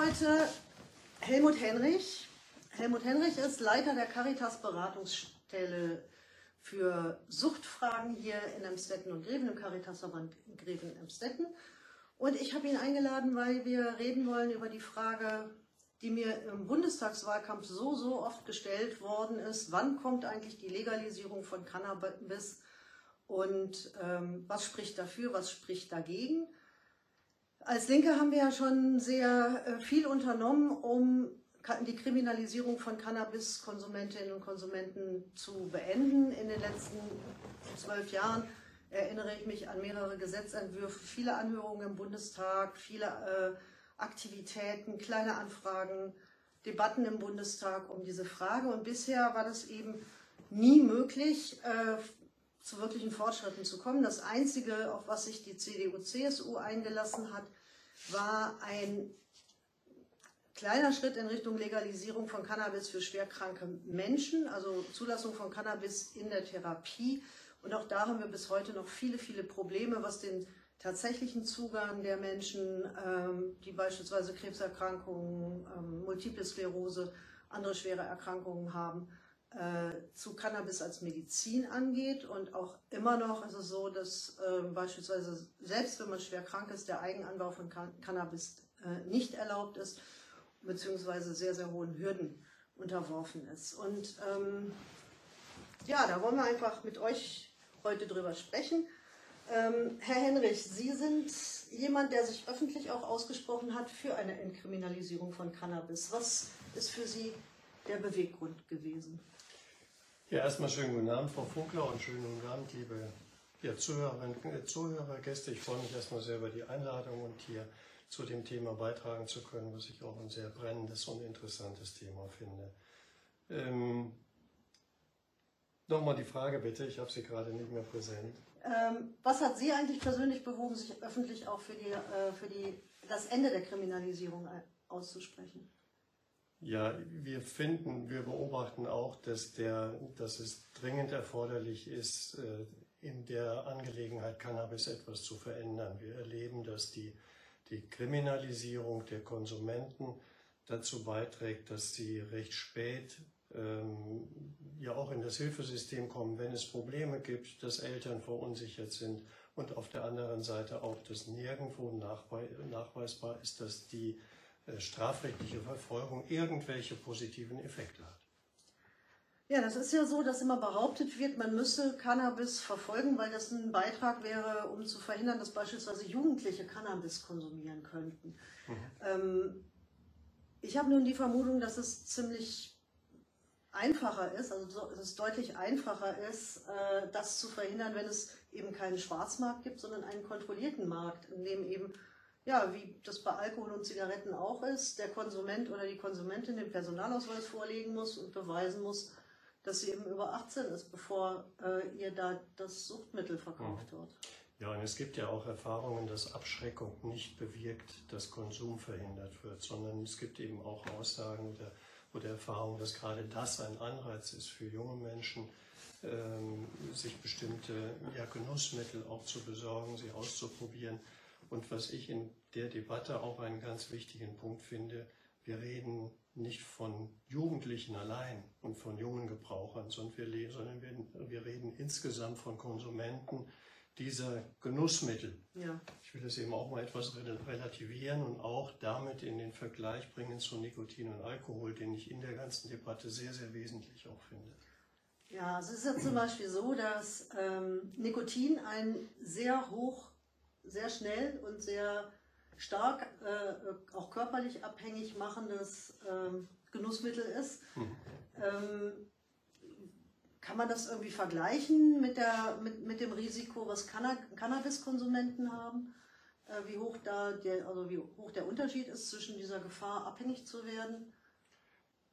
heute Helmut Henrich. Helmut Henrich ist Leiter der Caritas Beratungsstelle für Suchtfragen hier in Emstetten und Greven, im Caritasverband Greven Emstetten. Und ich habe ihn eingeladen, weil wir reden wollen über die Frage, die mir im Bundestagswahlkampf so, so oft gestellt worden ist. Wann kommt eigentlich die Legalisierung von Cannabis und ähm, was spricht dafür, was spricht dagegen? Als Linke haben wir ja schon sehr äh, viel unternommen, um die Kriminalisierung von Cannabiskonsumentinnen und Konsumenten zu beenden. In den letzten zwölf Jahren erinnere ich mich an mehrere Gesetzentwürfe, viele Anhörungen im Bundestag, viele äh, Aktivitäten, kleine Anfragen, Debatten im Bundestag um diese Frage. Und bisher war das eben nie möglich, äh, zu wirklichen Fortschritten zu kommen. Das Einzige, auf was sich die CDU-CSU eingelassen hat, war ein kleiner Schritt in Richtung Legalisierung von Cannabis für schwerkranke Menschen, also Zulassung von Cannabis in der Therapie. Und auch da haben wir bis heute noch viele, viele Probleme, was den tatsächlichen Zugang der Menschen, ähm, die beispielsweise Krebserkrankungen, ähm, Multiple Sklerose, andere schwere Erkrankungen haben, äh, zu Cannabis als Medizin angeht. Und auch immer noch ist es so, dass äh, beispielsweise selbst wenn man schwer krank ist, der Eigenanbau von Can Cannabis äh, nicht erlaubt ist, beziehungsweise sehr, sehr hohen Hürden unterworfen ist. Und ähm, ja, da wollen wir einfach mit euch heute drüber sprechen. Ähm, Herr Henrich, Sie sind jemand, der sich öffentlich auch ausgesprochen hat für eine Entkriminalisierung von Cannabis. Was ist für Sie der Beweggrund gewesen? Ja, erstmal schönen guten Abend, Frau Funkler, und schönen guten Abend, liebe ja, Zuhörerinnen, äh, Zuhörer, Gäste. Ich freue mich erstmal sehr über die Einladung und hier zu dem Thema beitragen zu können, was ich auch ein sehr brennendes und interessantes Thema finde. Ähm, Nochmal die Frage bitte, ich habe sie gerade nicht mehr präsent. Ähm, was hat Sie eigentlich persönlich bewogen, sich öffentlich auch für, die, äh, für die, das Ende der Kriminalisierung auszusprechen? Ja, wir finden, wir beobachten auch, dass, der, dass es dringend erforderlich ist, äh, in der Angelegenheit Cannabis etwas zu verändern. Wir erleben, dass die, die Kriminalisierung der Konsumenten dazu beiträgt, dass sie recht spät ähm, ja auch in das Hilfesystem kommen, wenn es Probleme gibt, dass Eltern verunsichert sind und auf der anderen Seite auch, dass nirgendwo nachweisbar ist, dass die strafrechtliche Verfolgung irgendwelche positiven Effekte hat. Ja, das ist ja so, dass immer behauptet wird, man müsse Cannabis verfolgen, weil das ein Beitrag wäre, um zu verhindern, dass beispielsweise Jugendliche Cannabis konsumieren könnten. Mhm. Ähm, ich habe nun die Vermutung, dass es ziemlich einfacher ist, also dass es deutlich einfacher ist, äh, das zu verhindern, wenn es eben keinen Schwarzmarkt gibt, sondern einen kontrollierten Markt, in dem eben, ja, wie das bei Alkohol und Zigaretten auch ist, der Konsument oder die Konsumentin den Personalausweis vorlegen muss und beweisen muss, dass sie eben über 18 ist, bevor äh, ihr da das Suchtmittel verkauft wird. Ja, und es gibt ja auch Erfahrungen, dass Abschreckung nicht bewirkt, dass Konsum verhindert wird, sondern es gibt eben auch Aussagen oder oder Erfahrung, dass gerade das ein Anreiz ist für junge Menschen, ähm, sich bestimmte ja, Genussmittel auch zu besorgen, sie auszuprobieren. Und was ich in der Debatte auch einen ganz wichtigen Punkt finde, wir reden nicht von Jugendlichen allein und von jungen Gebrauchern, sondern wir, sondern wir, wir reden insgesamt von Konsumenten, dieser Genussmittel. Ja. Ich will das eben auch mal etwas relativieren und auch damit in den Vergleich bringen zu Nikotin und Alkohol, den ich in der ganzen Debatte sehr, sehr wesentlich auch finde. Ja, es ist ja zum Beispiel so, dass ähm, Nikotin ein sehr hoch, sehr schnell und sehr stark, äh, auch körperlich abhängig machendes ähm, Genussmittel ist. Mhm. Ähm, kann man das irgendwie vergleichen mit, der, mit, mit dem Risiko, was Canna Cannabiskonsumenten haben? Äh, wie, hoch da der, also wie hoch der Unterschied ist zwischen dieser Gefahr, abhängig zu werden?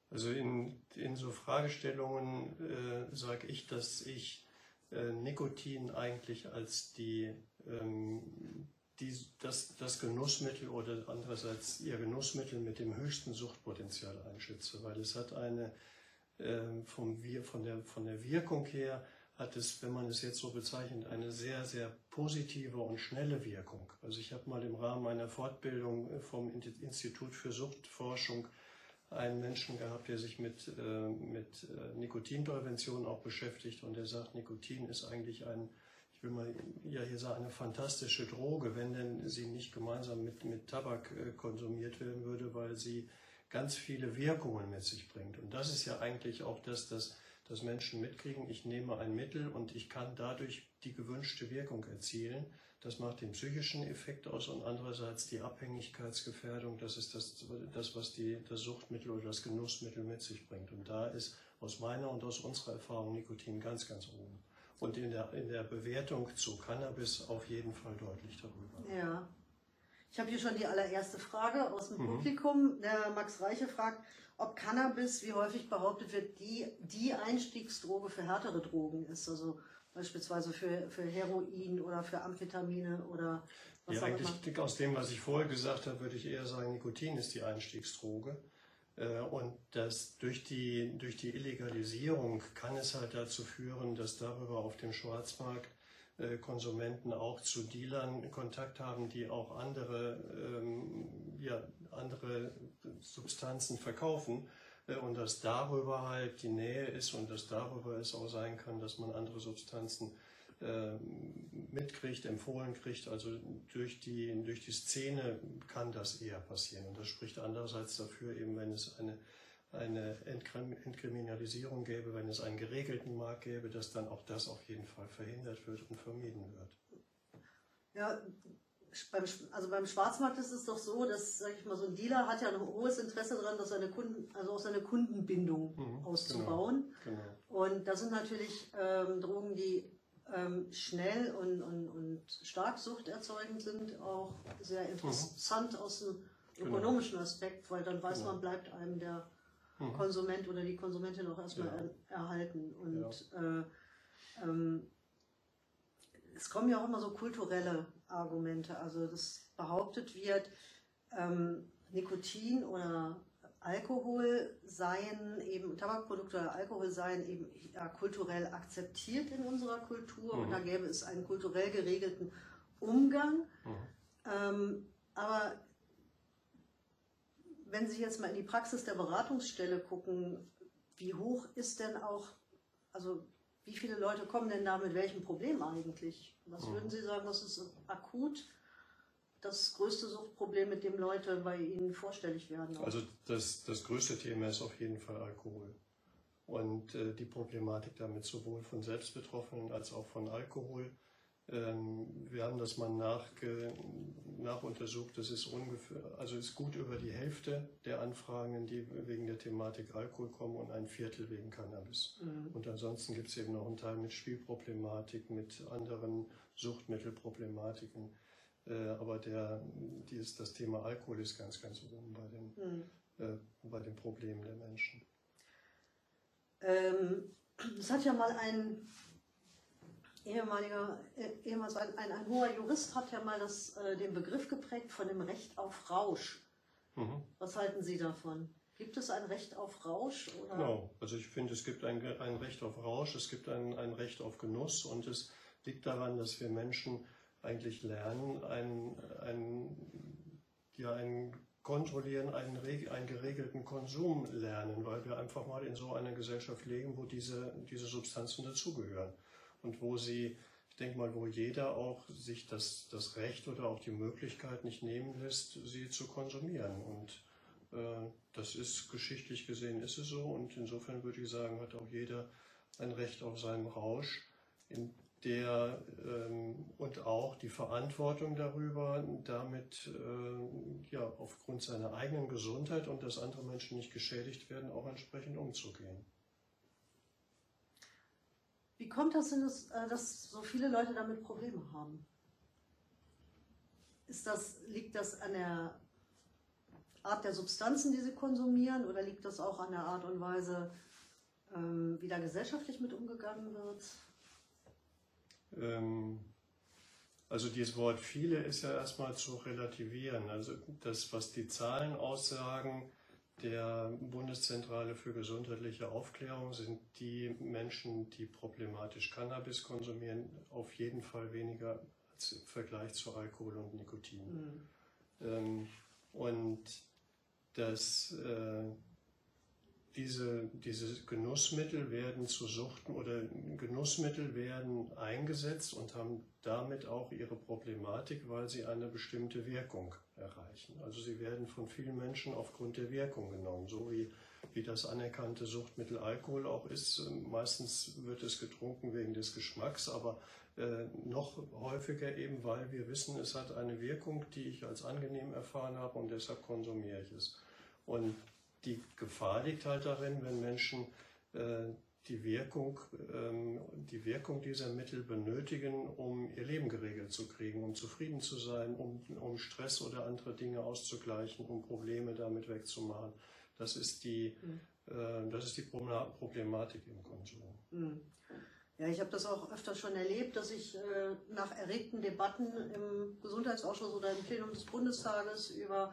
Also in, in so Fragestellungen äh, sage ich, dass ich äh, Nikotin eigentlich als die, ähm, die, das, das Genussmittel oder andererseits ihr Genussmittel mit dem höchsten Suchtpotenzial einschätze, weil es hat eine ähm, vom, von, der, von der Wirkung her hat es, wenn man es jetzt so bezeichnet, eine sehr, sehr positive und schnelle Wirkung. Also ich habe mal im Rahmen meiner Fortbildung vom Institut für Suchtforschung einen Menschen gehabt, der sich mit, äh, mit äh, Nikotinprävention auch beschäftigt und der sagt, Nikotin ist eigentlich ein, ich will mal ja hier sagen, eine fantastische Droge, wenn denn sie nicht gemeinsam mit, mit Tabak äh, konsumiert werden würde, weil sie ganz viele Wirkungen mit sich bringt. Und das ist ja eigentlich auch das, dass, dass Menschen mitkriegen, ich nehme ein Mittel und ich kann dadurch die gewünschte Wirkung erzielen. Das macht den psychischen Effekt aus und andererseits die Abhängigkeitsgefährdung, das ist das, das was die, das Suchtmittel oder das Genussmittel mit sich bringt. Und da ist aus meiner und aus unserer Erfahrung Nikotin ganz, ganz oben. Und in der, in der Bewertung zu Cannabis auf jeden Fall deutlich darüber. Ja. Ich habe hier schon die allererste Frage aus dem mhm. Publikum. Der Max Reiche fragt, ob Cannabis, wie häufig behauptet wird, die, die Einstiegsdroge für härtere Drogen ist. Also beispielsweise für, für Heroin oder für Amphetamine oder was ja, auch eigentlich immer. aus dem, was ich vorher gesagt habe, würde ich eher sagen, Nikotin ist die Einstiegsdroge. Äh, und das durch die, durch die Illegalisierung kann es halt dazu führen, dass darüber auf dem Schwarzmarkt äh, Konsumenten auch zu Dealern Kontakt haben, die auch andere, ähm, ja, andere Substanzen verkaufen äh, und dass darüber halt die Nähe ist und dass darüber es auch sein kann, dass man andere Substanzen mitkriegt, empfohlen kriegt. Also durch die, durch die Szene kann das eher passieren. Und das spricht andererseits dafür, eben wenn es eine, eine Entkriminalisierung gäbe, wenn es einen geregelten Markt gäbe, dass dann auch das auf jeden Fall verhindert wird und vermieden wird. Ja, beim, also beim Schwarzmarkt ist es doch so, dass, sag ich mal, so ein Dealer hat ja ein hohes Interesse daran, dass seine Kunden, also auch seine Kundenbindung mhm, auszubauen. Genau, genau. Und das sind natürlich ähm, Drogen, die ähm, schnell und, und, und stark suchterzeugend sind, auch sehr interessant mhm. aus dem genau. ökonomischen Aspekt, weil dann weiß genau. man, bleibt einem der mhm. Konsument oder die Konsumentin auch erstmal ja. erhalten. Und ja. äh, ähm, es kommen ja auch immer so kulturelle Argumente. Also das behauptet wird, ähm, Nikotin oder Alkohol seien eben, Tabakprodukte oder Alkohol seien eben ja, kulturell akzeptiert in unserer Kultur mhm. und da gäbe es einen kulturell geregelten Umgang. Mhm. Ähm, aber wenn Sie jetzt mal in die Praxis der Beratungsstelle gucken, wie hoch ist denn auch, also wie viele Leute kommen denn da mit welchem Problem eigentlich? Was mhm. würden Sie sagen, was ist akut das größte Suchtproblem, mit dem Leute bei Ihnen vorstellig werden? Also das, das größte Thema ist auf jeden Fall Alkohol. Und äh, die Problematik damit sowohl von Selbstbetroffenen als auch von Alkohol. Ähm, wir haben das mal nachge nachuntersucht. Das ist ungefähr, also ist gut über die Hälfte der Anfragen, die wegen der Thematik Alkohol kommen und ein Viertel wegen Cannabis. Mhm. Und ansonsten gibt es eben noch einen Teil mit Spielproblematik, mit anderen Suchtmittelproblematiken. Äh, aber der, dieses, das Thema Alkohol ist ganz, ganz oben bei den, mhm. äh, bei den Problemen der Menschen. Ähm, es hat ja mal ein ehemaliger, äh, ehemals ein, ein, ein, hoher Jurist hat ja mal das, äh, den Begriff geprägt von dem Recht auf Rausch. Mhm. Was halten Sie davon? Gibt es ein Recht auf Rausch? Oder? Genau, also ich finde, es gibt ein, ein Recht auf Rausch, es gibt ein, ein Recht auf Genuss und es liegt daran, dass wir Menschen eigentlich lernen, ein, ein, ja, ein kontrollieren, einen, einen geregelten Konsum lernen, weil wir einfach mal in so einer Gesellschaft leben, wo diese, diese Substanzen dazugehören. Und wo sie, ich denke mal, wo jeder auch sich das, das Recht oder auch die Möglichkeit nicht nehmen lässt, sie zu konsumieren. Und äh, das ist geschichtlich gesehen ist es so. Und insofern würde ich sagen, hat auch jeder ein Recht auf seinen Rausch, in der ähm, und auch die Verantwortung darüber, damit äh, ja aufgrund seiner eigenen Gesundheit und dass andere Menschen nicht geschädigt werden, auch entsprechend umzugehen. Wie kommt das denn, dass, äh, dass so viele Leute damit Probleme haben? Ist das, liegt das an der Art der Substanzen, die sie konsumieren, oder liegt das auch an der Art und Weise, ähm, wie da gesellschaftlich mit umgegangen wird? Ähm, also dieses Wort viele ist ja erstmal zu relativieren. Also das, was die Zahlen aussagen, der Bundeszentrale für gesundheitliche Aufklärung sind die Menschen, die problematisch Cannabis konsumieren, auf jeden Fall weniger als im Vergleich zu Alkohol und Nikotin. Mhm. Ähm, und das, äh, diese, diese Genussmittel werden zu Suchten oder Genussmittel werden eingesetzt und haben damit auch ihre Problematik, weil sie eine bestimmte Wirkung erreichen. Also sie werden von vielen Menschen aufgrund der Wirkung genommen, so wie, wie das anerkannte Suchtmittel Alkohol auch ist. Meistens wird es getrunken wegen des Geschmacks, aber äh, noch häufiger eben, weil wir wissen, es hat eine Wirkung, die ich als angenehm erfahren habe und deshalb konsumiere ich es. Und die Gefahr liegt halt darin, wenn Menschen äh, die, Wirkung, ähm, die Wirkung dieser Mittel benötigen, um ihr Leben geregelt zu kriegen, um zufrieden zu sein, um, um Stress oder andere Dinge auszugleichen, um Probleme damit wegzumachen. Das ist die, mhm. äh, das ist die Problematik im Konsum. Mhm. Ja, ich habe das auch öfter schon erlebt, dass ich äh, nach erregten Debatten im Gesundheitsausschuss oder im Plenum des Bundestages über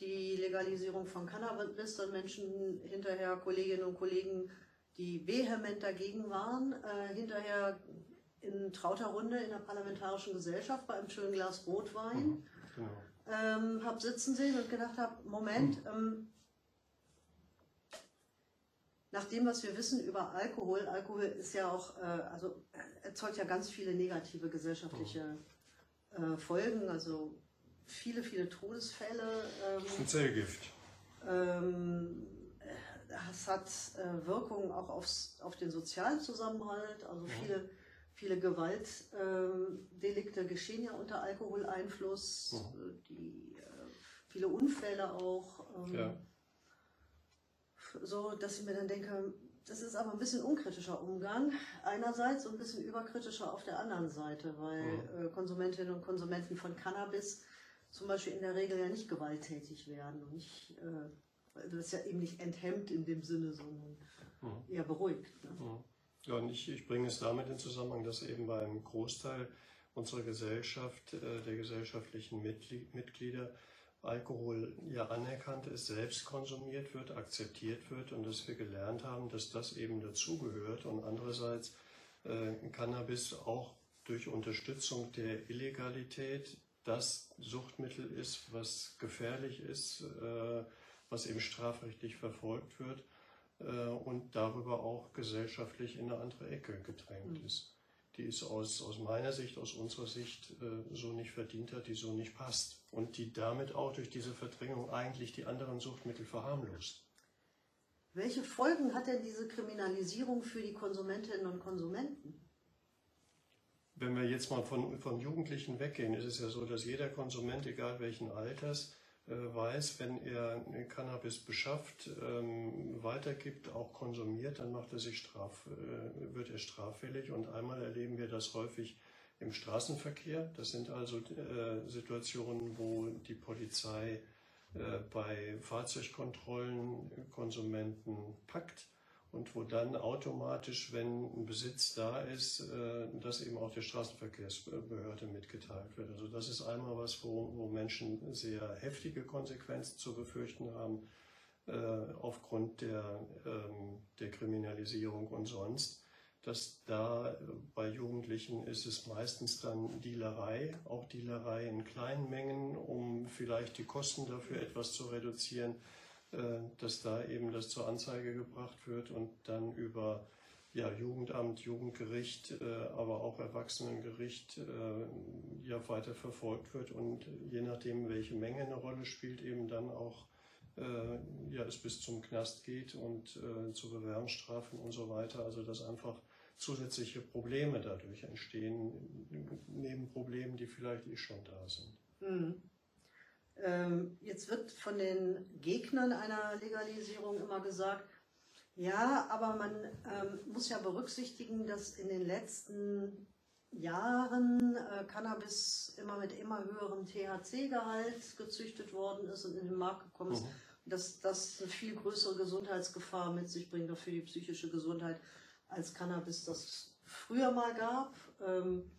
die Legalisierung von Cannabis, dann Menschen hinterher, Kolleginnen und Kollegen, die vehement dagegen waren, äh, hinterher in trauter Runde in der Parlamentarischen Gesellschaft bei einem schönen Glas Rotwein mhm, genau. ähm, habe sitzen sehen und gedacht habe, Moment, mhm. ähm, nach dem, was wir wissen über Alkohol, Alkohol ist ja auch, äh, also erzeugt ja ganz viele negative gesellschaftliche mhm. äh, Folgen, also viele, viele Todesfälle. Ähm, ein Zellgift. Ähm, es hat äh, Wirkungen auch aufs, auf den sozialen Zusammenhalt, also ja. viele, viele Gewaltdelikte ähm, geschehen ja unter Alkoholeinfluss, ja. Äh, die, äh, viele Unfälle auch. Ähm, ja. So, dass ich mir dann denke, das ist aber ein bisschen unkritischer Umgang einerseits und ein bisschen überkritischer auf der anderen Seite, weil äh, Konsumentinnen und Konsumenten von Cannabis zum Beispiel in der Regel ja nicht gewalttätig werden und nicht, äh, das ist ja eben nicht enthemmt in dem Sinne, sondern mhm. eher beruhigt. Ne? Mhm. Ja, und ich, ich bringe es damit in Zusammenhang, dass eben beim Großteil unserer Gesellschaft, äh, der gesellschaftlichen Mitglieder, Alkohol ja anerkannt ist, selbst konsumiert wird, akzeptiert wird und dass wir gelernt haben, dass das eben dazugehört und andererseits äh, Cannabis auch durch Unterstützung der Illegalität das Suchtmittel ist, was gefährlich ist, äh, was eben strafrechtlich verfolgt wird äh, und darüber auch gesellschaftlich in eine andere Ecke gedrängt mhm. ist. Die es aus, aus meiner Sicht, aus unserer Sicht äh, so nicht verdient hat, die so nicht passt und die damit auch durch diese Verdrängung eigentlich die anderen Suchtmittel verharmlost. Welche Folgen hat denn diese Kriminalisierung für die Konsumentinnen und Konsumenten? Wenn wir jetzt mal von, von Jugendlichen weggehen, ist es ja so, dass jeder Konsument, egal welchen Alters, äh, weiß, wenn er Cannabis beschafft, ähm, weitergibt, auch konsumiert, dann macht er sich straf, äh, wird er straffällig. Und einmal erleben wir das häufig im Straßenverkehr. Das sind also äh, Situationen, wo die Polizei bei Fahrzeugkontrollen Konsumenten packt und wo dann automatisch, wenn ein Besitz da ist, äh, das eben auch der Straßenverkehrsbehörde mitgeteilt wird. Also das ist einmal was, wo, wo Menschen sehr heftige Konsequenzen zu befürchten haben äh, aufgrund der, ähm, der Kriminalisierung und sonst. Dass da bei Jugendlichen ist es meistens dann Dealerei, auch Dealerei in kleinen Mengen, um vielleicht die Kosten dafür etwas zu reduzieren dass da eben das zur Anzeige gebracht wird und dann über ja, Jugendamt, Jugendgericht, äh, aber auch Erwachsenengericht äh, ja weiter verfolgt wird und je nachdem, welche Menge eine Rolle spielt, eben dann auch ja, es bis zum Knast geht und äh, zu Bewährungsstrafen und so weiter. Also dass einfach zusätzliche Probleme dadurch entstehen, neben Problemen, die vielleicht eh schon da sind. Mhm. Ähm, jetzt wird von den Gegnern einer Legalisierung immer gesagt, ja, aber man ähm, muss ja berücksichtigen, dass in den letzten Jahren äh, Cannabis immer mit immer höherem THC-Gehalt gezüchtet worden ist und in den Markt gekommen ist. Mhm. Dass das eine viel größere Gesundheitsgefahr mit sich bringt, auch für die psychische Gesundheit, als Cannabis das früher mal gab. Ähm,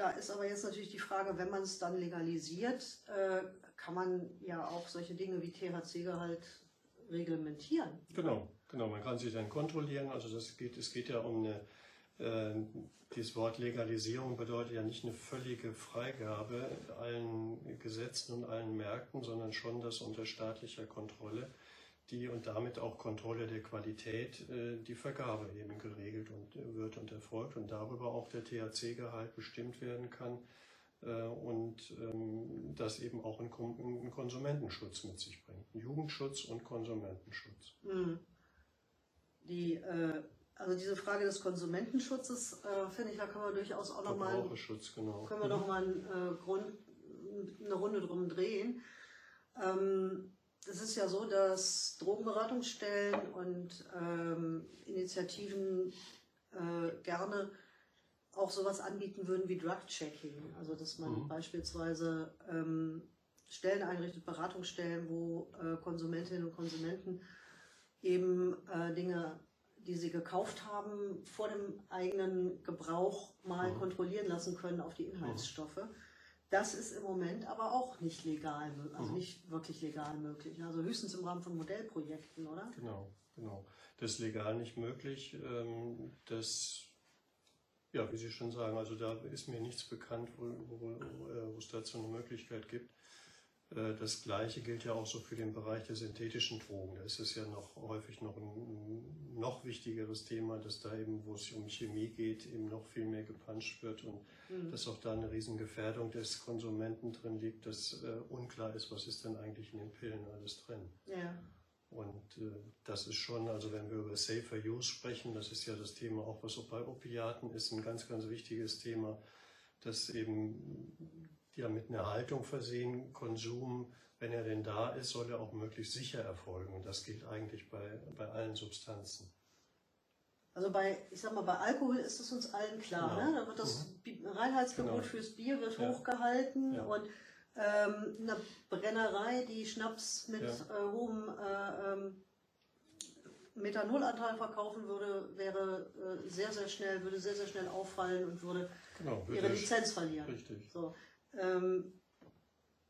Da ist aber jetzt natürlich die Frage, wenn man es dann legalisiert, äh, kann man ja auch solche Dinge wie THC-Gehalt reglementieren. Genau, genau. Man kann sich dann kontrollieren. Also das geht, es geht ja um eine, äh, dieses Wort Legalisierung bedeutet ja nicht eine völlige Freigabe allen Gesetzen und allen Märkten, sondern schon das unter staatlicher Kontrolle die und damit auch Kontrolle der Qualität äh, die Vergabe eben geregelt und äh, wird und erfolgt und darüber auch der THC-Gehalt bestimmt werden kann äh, und ähm, das eben auch einen Konsumentenschutz mit sich bringt. Jugendschutz und Konsumentenschutz. Mhm. Die, also diese Frage des Konsumentenschutzes, finde ich, da können wir durchaus auch nochmal genau. können wir noch mal einen, Grund, eine Runde drum drehen. Ähm, es ist ja so, dass Drogenberatungsstellen und ähm, Initiativen äh, gerne auch sowas anbieten würden wie Drug-Checking. Also dass man mhm. beispielsweise ähm, Stellen einrichtet, Beratungsstellen, wo äh, Konsumentinnen und Konsumenten eben äh, Dinge, die sie gekauft haben, vor dem eigenen Gebrauch mal mhm. kontrollieren lassen können auf die Inhaltsstoffe. Mhm. Das ist im Moment aber auch nicht legal, also mhm. nicht wirklich legal möglich. Also höchstens im Rahmen von Modellprojekten, oder? Genau, genau. Das ist legal nicht möglich. Ähm, das, ja, wie Sie schon sagen, also da ist mir nichts bekannt, wo, wo, wo es dazu eine Möglichkeit gibt. Äh, das Gleiche gilt ja auch so für den Bereich der synthetischen Drogen. Da ist es ja noch häufig noch ein noch wichtigeres Thema, dass da eben, wo es um Chemie geht, eben noch viel mehr gepanscht wird und mhm. dass auch da eine Riesengefährdung des Konsumenten drin liegt, dass äh, unklar ist, was ist denn eigentlich in den Pillen alles drin. Ja. Und äh, das ist schon, also wenn wir über Safer Use sprechen, das ist ja das Thema auch, was auch bei Opiaten ist, ein ganz, ganz wichtiges Thema, dass eben ja mit einer Haltung versehen, Konsum, wenn er denn da ist, soll er auch möglichst sicher erfolgen. Und das gilt eigentlich bei, bei allen Substanzen. Also bei, ich sag mal, bei Alkohol ist es uns allen klar, genau. ne? Da wird das mhm. Reinheitsgebot genau. fürs Bier wird ja. hochgehalten ja. und ähm, eine Brennerei, die Schnaps mit ja. äh, hohem äh, ähm, Methanolanteil verkaufen würde, wäre äh, sehr, sehr schnell, würde sehr, sehr schnell auffallen und würde genau, ihre Lizenz verlieren. Richtig. So. Ähm,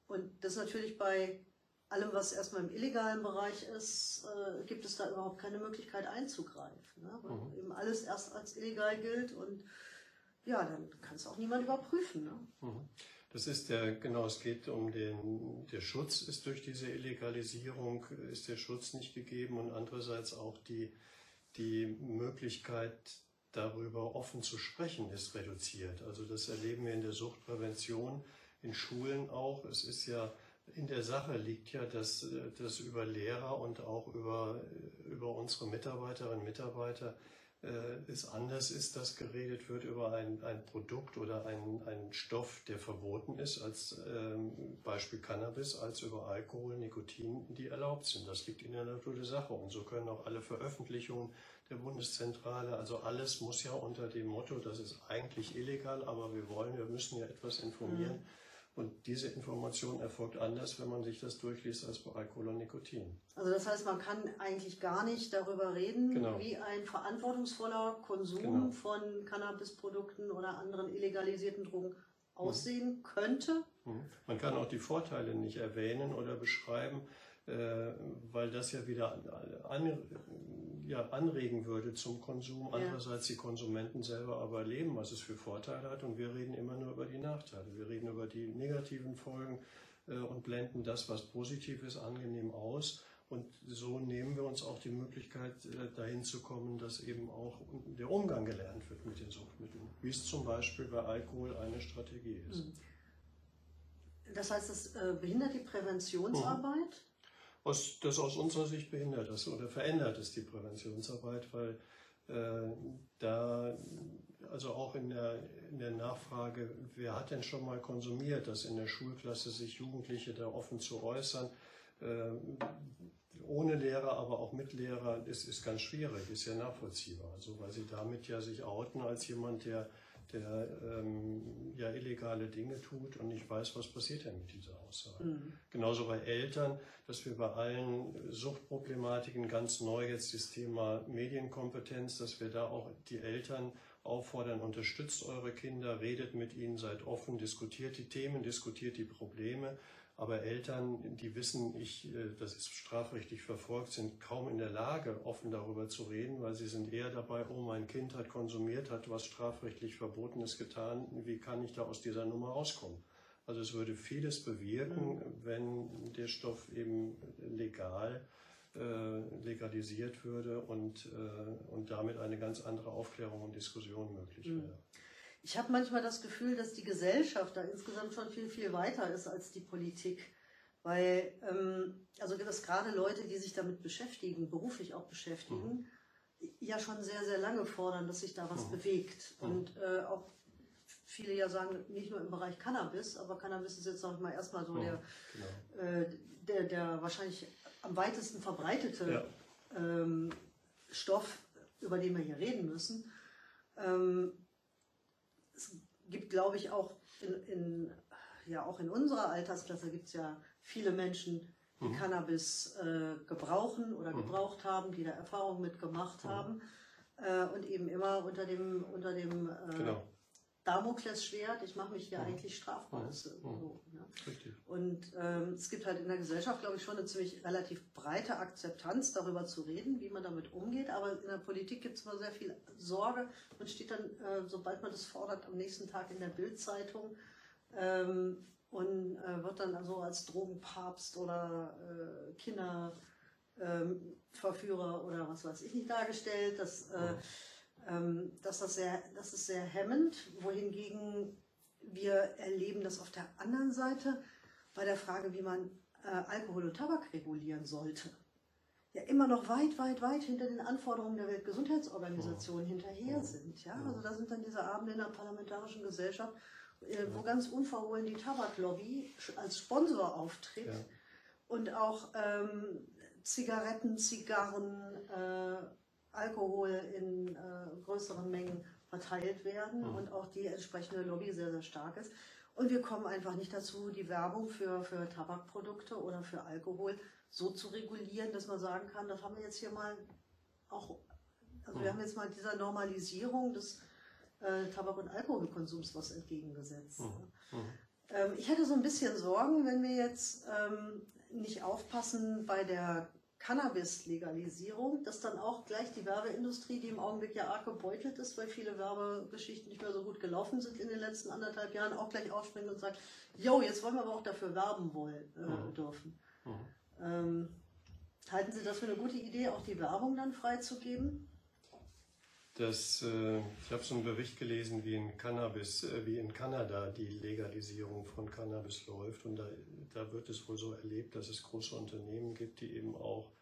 und das natürlich bei allem, was erstmal im illegalen Bereich ist, äh, gibt es da überhaupt keine Möglichkeit einzugreifen. Ne? Weil mhm. eben alles erst als illegal gilt und ja, dann kann es auch niemand überprüfen. Ne? Mhm. Das ist der, genau, es geht um den, der Schutz ist durch diese Illegalisierung, ist der Schutz nicht gegeben und andererseits auch die, die Möglichkeit, darüber offen zu sprechen, ist reduziert. Also das erleben wir in der Suchtprävention, in Schulen auch. Es ist ja, in der Sache liegt ja, dass das über Lehrer und auch über, über unsere Mitarbeiterinnen und Mitarbeiter äh, es anders ist, dass geredet wird über ein, ein Produkt oder einen, einen Stoff, der verboten ist, als ähm, Beispiel Cannabis, als über Alkohol, Nikotin, die erlaubt sind. Das liegt in der Natur der Sache. Und so können auch alle Veröffentlichungen der Bundeszentrale. Also alles muss ja unter dem Motto, das ist eigentlich illegal, aber wir wollen, wir müssen ja etwas informieren. Mhm. Und diese Information erfolgt anders, wenn man sich das durchliest, als bei Alkohol und Nikotin. Also das heißt, man kann eigentlich gar nicht darüber reden, genau. wie ein verantwortungsvoller Konsum genau. von Cannabisprodukten oder anderen illegalisierten Drogen aussehen mhm. könnte. Mhm. Man kann auch die Vorteile nicht erwähnen oder beschreiben, weil das ja wieder an, ja, anregen würde zum Konsum. Andererseits die Konsumenten selber aber erleben, was es für Vorteile hat und wir reden immer nur über die Nachteile. Wir reden über die negativen Folgen äh, und blenden das, was positiv ist, angenehm aus. Und so nehmen wir uns auch die Möglichkeit, äh, dahin zu kommen, dass eben auch der Umgang gelernt wird mit den Suchtmitteln, wie es zum Beispiel bei Alkohol eine Strategie ist. Mhm. Das heißt, es äh, behindert die Präventionsarbeit? Aus, das aus unserer Sicht behindert das oder verändert es die Präventionsarbeit, weil äh, da, also auch in der, in der Nachfrage, wer hat denn schon mal konsumiert, dass in der Schulklasse sich Jugendliche da offen zu äußern, äh, ohne Lehrer, aber auch mit Lehrer, ist, ist ganz schwierig, ist ja nachvollziehbar. Also weil sie damit ja sich outen als jemand, der der ähm, ja illegale Dinge tut und nicht weiß, was passiert denn mit dieser Aussage. Mhm. Genauso bei Eltern, dass wir bei allen Suchtproblematiken ganz neu jetzt das Thema Medienkompetenz, dass wir da auch die Eltern auffordern, unterstützt eure Kinder, redet mit ihnen, seid offen, diskutiert die Themen, diskutiert die Probleme. Aber Eltern, die wissen, ich, äh, das ist strafrechtlich verfolgt, sind kaum in der Lage, offen darüber zu reden, weil sie sind eher dabei, oh, mein Kind hat konsumiert, hat was strafrechtlich Verbotenes getan, wie kann ich da aus dieser Nummer rauskommen? Also es würde vieles bewirken, mhm. wenn der Stoff eben legal äh, legalisiert würde und, äh, und damit eine ganz andere Aufklärung und Diskussion möglich mhm. wäre. Ich habe manchmal das Gefühl, dass die Gesellschaft da insgesamt schon viel, viel weiter ist als die Politik. Weil, ähm, also dass gerade Leute, die sich damit beschäftigen, beruflich auch beschäftigen, mhm. ja schon sehr, sehr lange fordern, dass sich da was mhm. bewegt. Mhm. Und äh, auch viele ja sagen, nicht nur im Bereich Cannabis, aber Cannabis ist jetzt noch mal erstmal so der, genau. äh, der, der wahrscheinlich am weitesten verbreitete ja. ähm, Stoff, über den wir hier reden müssen. Ähm, es gibt, glaube ich, auch in, in, ja, auch in unserer Altersklasse gibt es ja viele Menschen, die mhm. Cannabis äh, gebrauchen oder mhm. gebraucht haben, die da Erfahrung mit gemacht mhm. haben äh, und eben immer unter dem, unter dem äh, genau. Damoklesschwert, ich mache mich hier eigentlich strafbar. Mhm. So, ja. Und ähm, es gibt halt in der Gesellschaft, glaube ich, schon eine ziemlich relativ breite Akzeptanz, darüber zu reden, wie man damit umgeht. Aber in der Politik gibt es immer sehr viel Sorge. Man steht dann, äh, sobald man das fordert, am nächsten Tag in der Bildzeitung ähm, und äh, wird dann also als Drogenpapst oder äh, Kinderverführer oder was weiß ich nicht dargestellt. Das, äh, ähm, dass das sehr, das ist sehr hemmend, wohingegen wir erleben das auf der anderen Seite bei der Frage, wie man äh, Alkohol und Tabak regulieren sollte. Ja, immer noch weit, weit, weit hinter den Anforderungen der Weltgesundheitsorganisation hinterher sind. Ja? Also da sind dann diese Abende in der Parlamentarischen Gesellschaft, äh, wo ganz unverhohlen die Tabaklobby als Sponsor auftritt ja. und auch ähm, Zigaretten, Zigarren, äh, Alkohol in äh, größeren Mengen verteilt werden mhm. und auch die entsprechende Lobby sehr, sehr stark ist. Und wir kommen einfach nicht dazu, die Werbung für, für Tabakprodukte oder für Alkohol so zu regulieren, dass man sagen kann, das haben wir jetzt hier mal auch, also mhm. wir haben jetzt mal dieser Normalisierung des äh, Tabak- und Alkoholkonsums was entgegengesetzt. Mhm. mhm. Ähm, ich hätte so ein bisschen Sorgen, wenn wir jetzt ähm, nicht aufpassen bei der Cannabis-Legalisierung, dass dann auch gleich die Werbeindustrie, die im Augenblick ja arg gebeutelt ist, weil viele Werbegeschichten nicht mehr so gut gelaufen sind in den letzten anderthalb Jahren, auch gleich aufspringt und sagt, jo, jetzt wollen wir aber auch dafür werben wollen, äh, mhm. dürfen. Mhm. Ähm, halten Sie das für eine gute Idee, auch die Werbung dann freizugeben? Das, äh, ich habe so einen Bericht gelesen, wie in Cannabis, äh, wie in Kanada die Legalisierung von Cannabis läuft. Und da, da wird es wohl so erlebt, dass es große Unternehmen gibt, die eben auch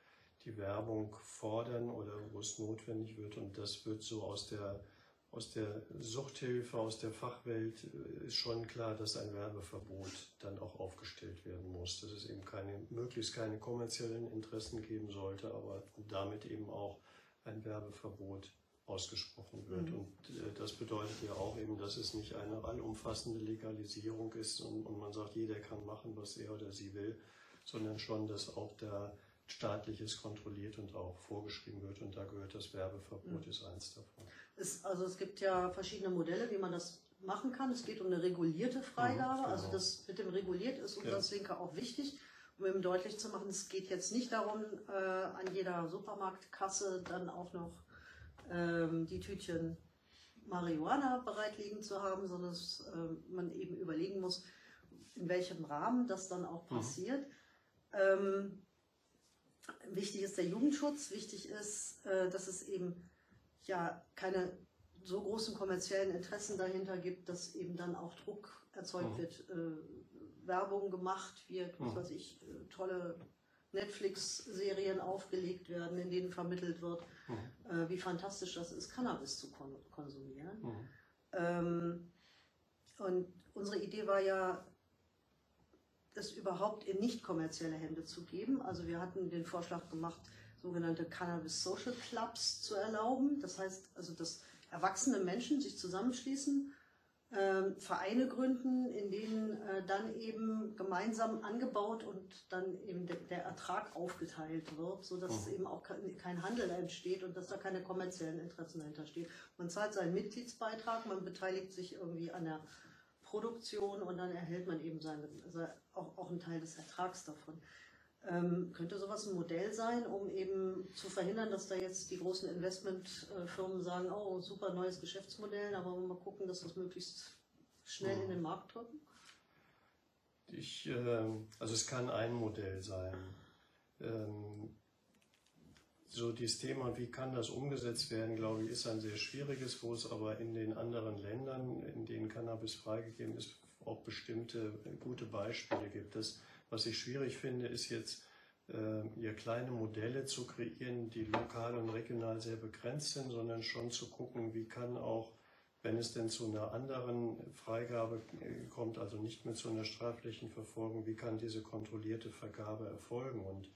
die Werbung fordern oder wo es notwendig wird. Und das wird so aus der, aus der Suchthilfe, aus der Fachwelt äh, ist schon klar, dass ein Werbeverbot dann auch aufgestellt werden muss. Dass es eben keine, möglichst keine kommerziellen Interessen geben sollte, aber damit eben auch ein Werbeverbot ausgesprochen wird. Mhm. Und äh, das bedeutet ja auch eben, dass es nicht eine allumfassende Legalisierung ist und, und, man sagt, jeder kann machen, was er oder sie will, sondern schon, dass auch da staatliches kontrolliert und auch vorgeschrieben wird. Und da gehört das Werbeverbot, mhm. ist eins davon. Es, also es gibt ja verschiedene Modelle, wie man das machen kann. Es geht um eine regulierte Freigabe. Mhm, genau. Also das mit dem reguliert ist uns ja. als Linke auch wichtig um eben deutlich zu machen, es geht jetzt nicht darum, äh, an jeder Supermarktkasse dann auch noch ähm, die Tütchen Marihuana bereitliegen zu haben, sondern dass äh, man eben überlegen muss, in welchem Rahmen das dann auch mhm. passiert. Mhm. Ähm, wichtig ist der Jugendschutz, wichtig ist, äh, dass es eben ja keine so großen kommerziellen Interessen dahinter gibt, dass eben dann auch Druck erzeugt mhm. wird, äh, Werbung gemacht wird, was mhm. weiß ich, äh, tolle Netflix-Serien aufgelegt werden, in denen vermittelt wird, mhm. äh, wie fantastisch das ist, Cannabis zu kon konsumieren. Mhm. Ähm, und unsere Idee war ja, das überhaupt in nicht kommerzielle Hände zu geben. Also wir hatten den Vorschlag gemacht, sogenannte Cannabis Social Clubs zu erlauben. Das heißt also, dass erwachsene Menschen sich zusammenschließen ähm, Vereine gründen, in denen äh, dann eben gemeinsam angebaut und dann eben de der Ertrag aufgeteilt wird, sodass mhm. eben auch kein Handel entsteht und dass da keine kommerziellen Interessen dahinter stehen. Man zahlt seinen Mitgliedsbeitrag, man beteiligt sich irgendwie an der Produktion und dann erhält man eben seine, also auch, auch einen Teil des Ertrags davon. Ähm, könnte sowas ein Modell sein, um eben zu verhindern, dass da jetzt die großen Investmentfirmen sagen, oh, super neues Geschäftsmodell, aber mal gucken, dass das möglichst schnell in den Markt drücken? Ich, äh, also es kann ein Modell sein. Ähm, so dieses Thema, wie kann das umgesetzt werden, glaube ich, ist ein sehr schwieriges, wo es aber in den anderen Ländern, in denen Cannabis freigegeben ist, auch bestimmte gute Beispiele gibt. Das was ich schwierig finde, ist jetzt äh, hier kleine Modelle zu kreieren, die lokal und regional sehr begrenzt sind, sondern schon zu gucken, wie kann auch, wenn es denn zu einer anderen Freigabe äh, kommt, also nicht mehr zu einer straflichen Verfolgung, wie kann diese kontrollierte Vergabe erfolgen? Und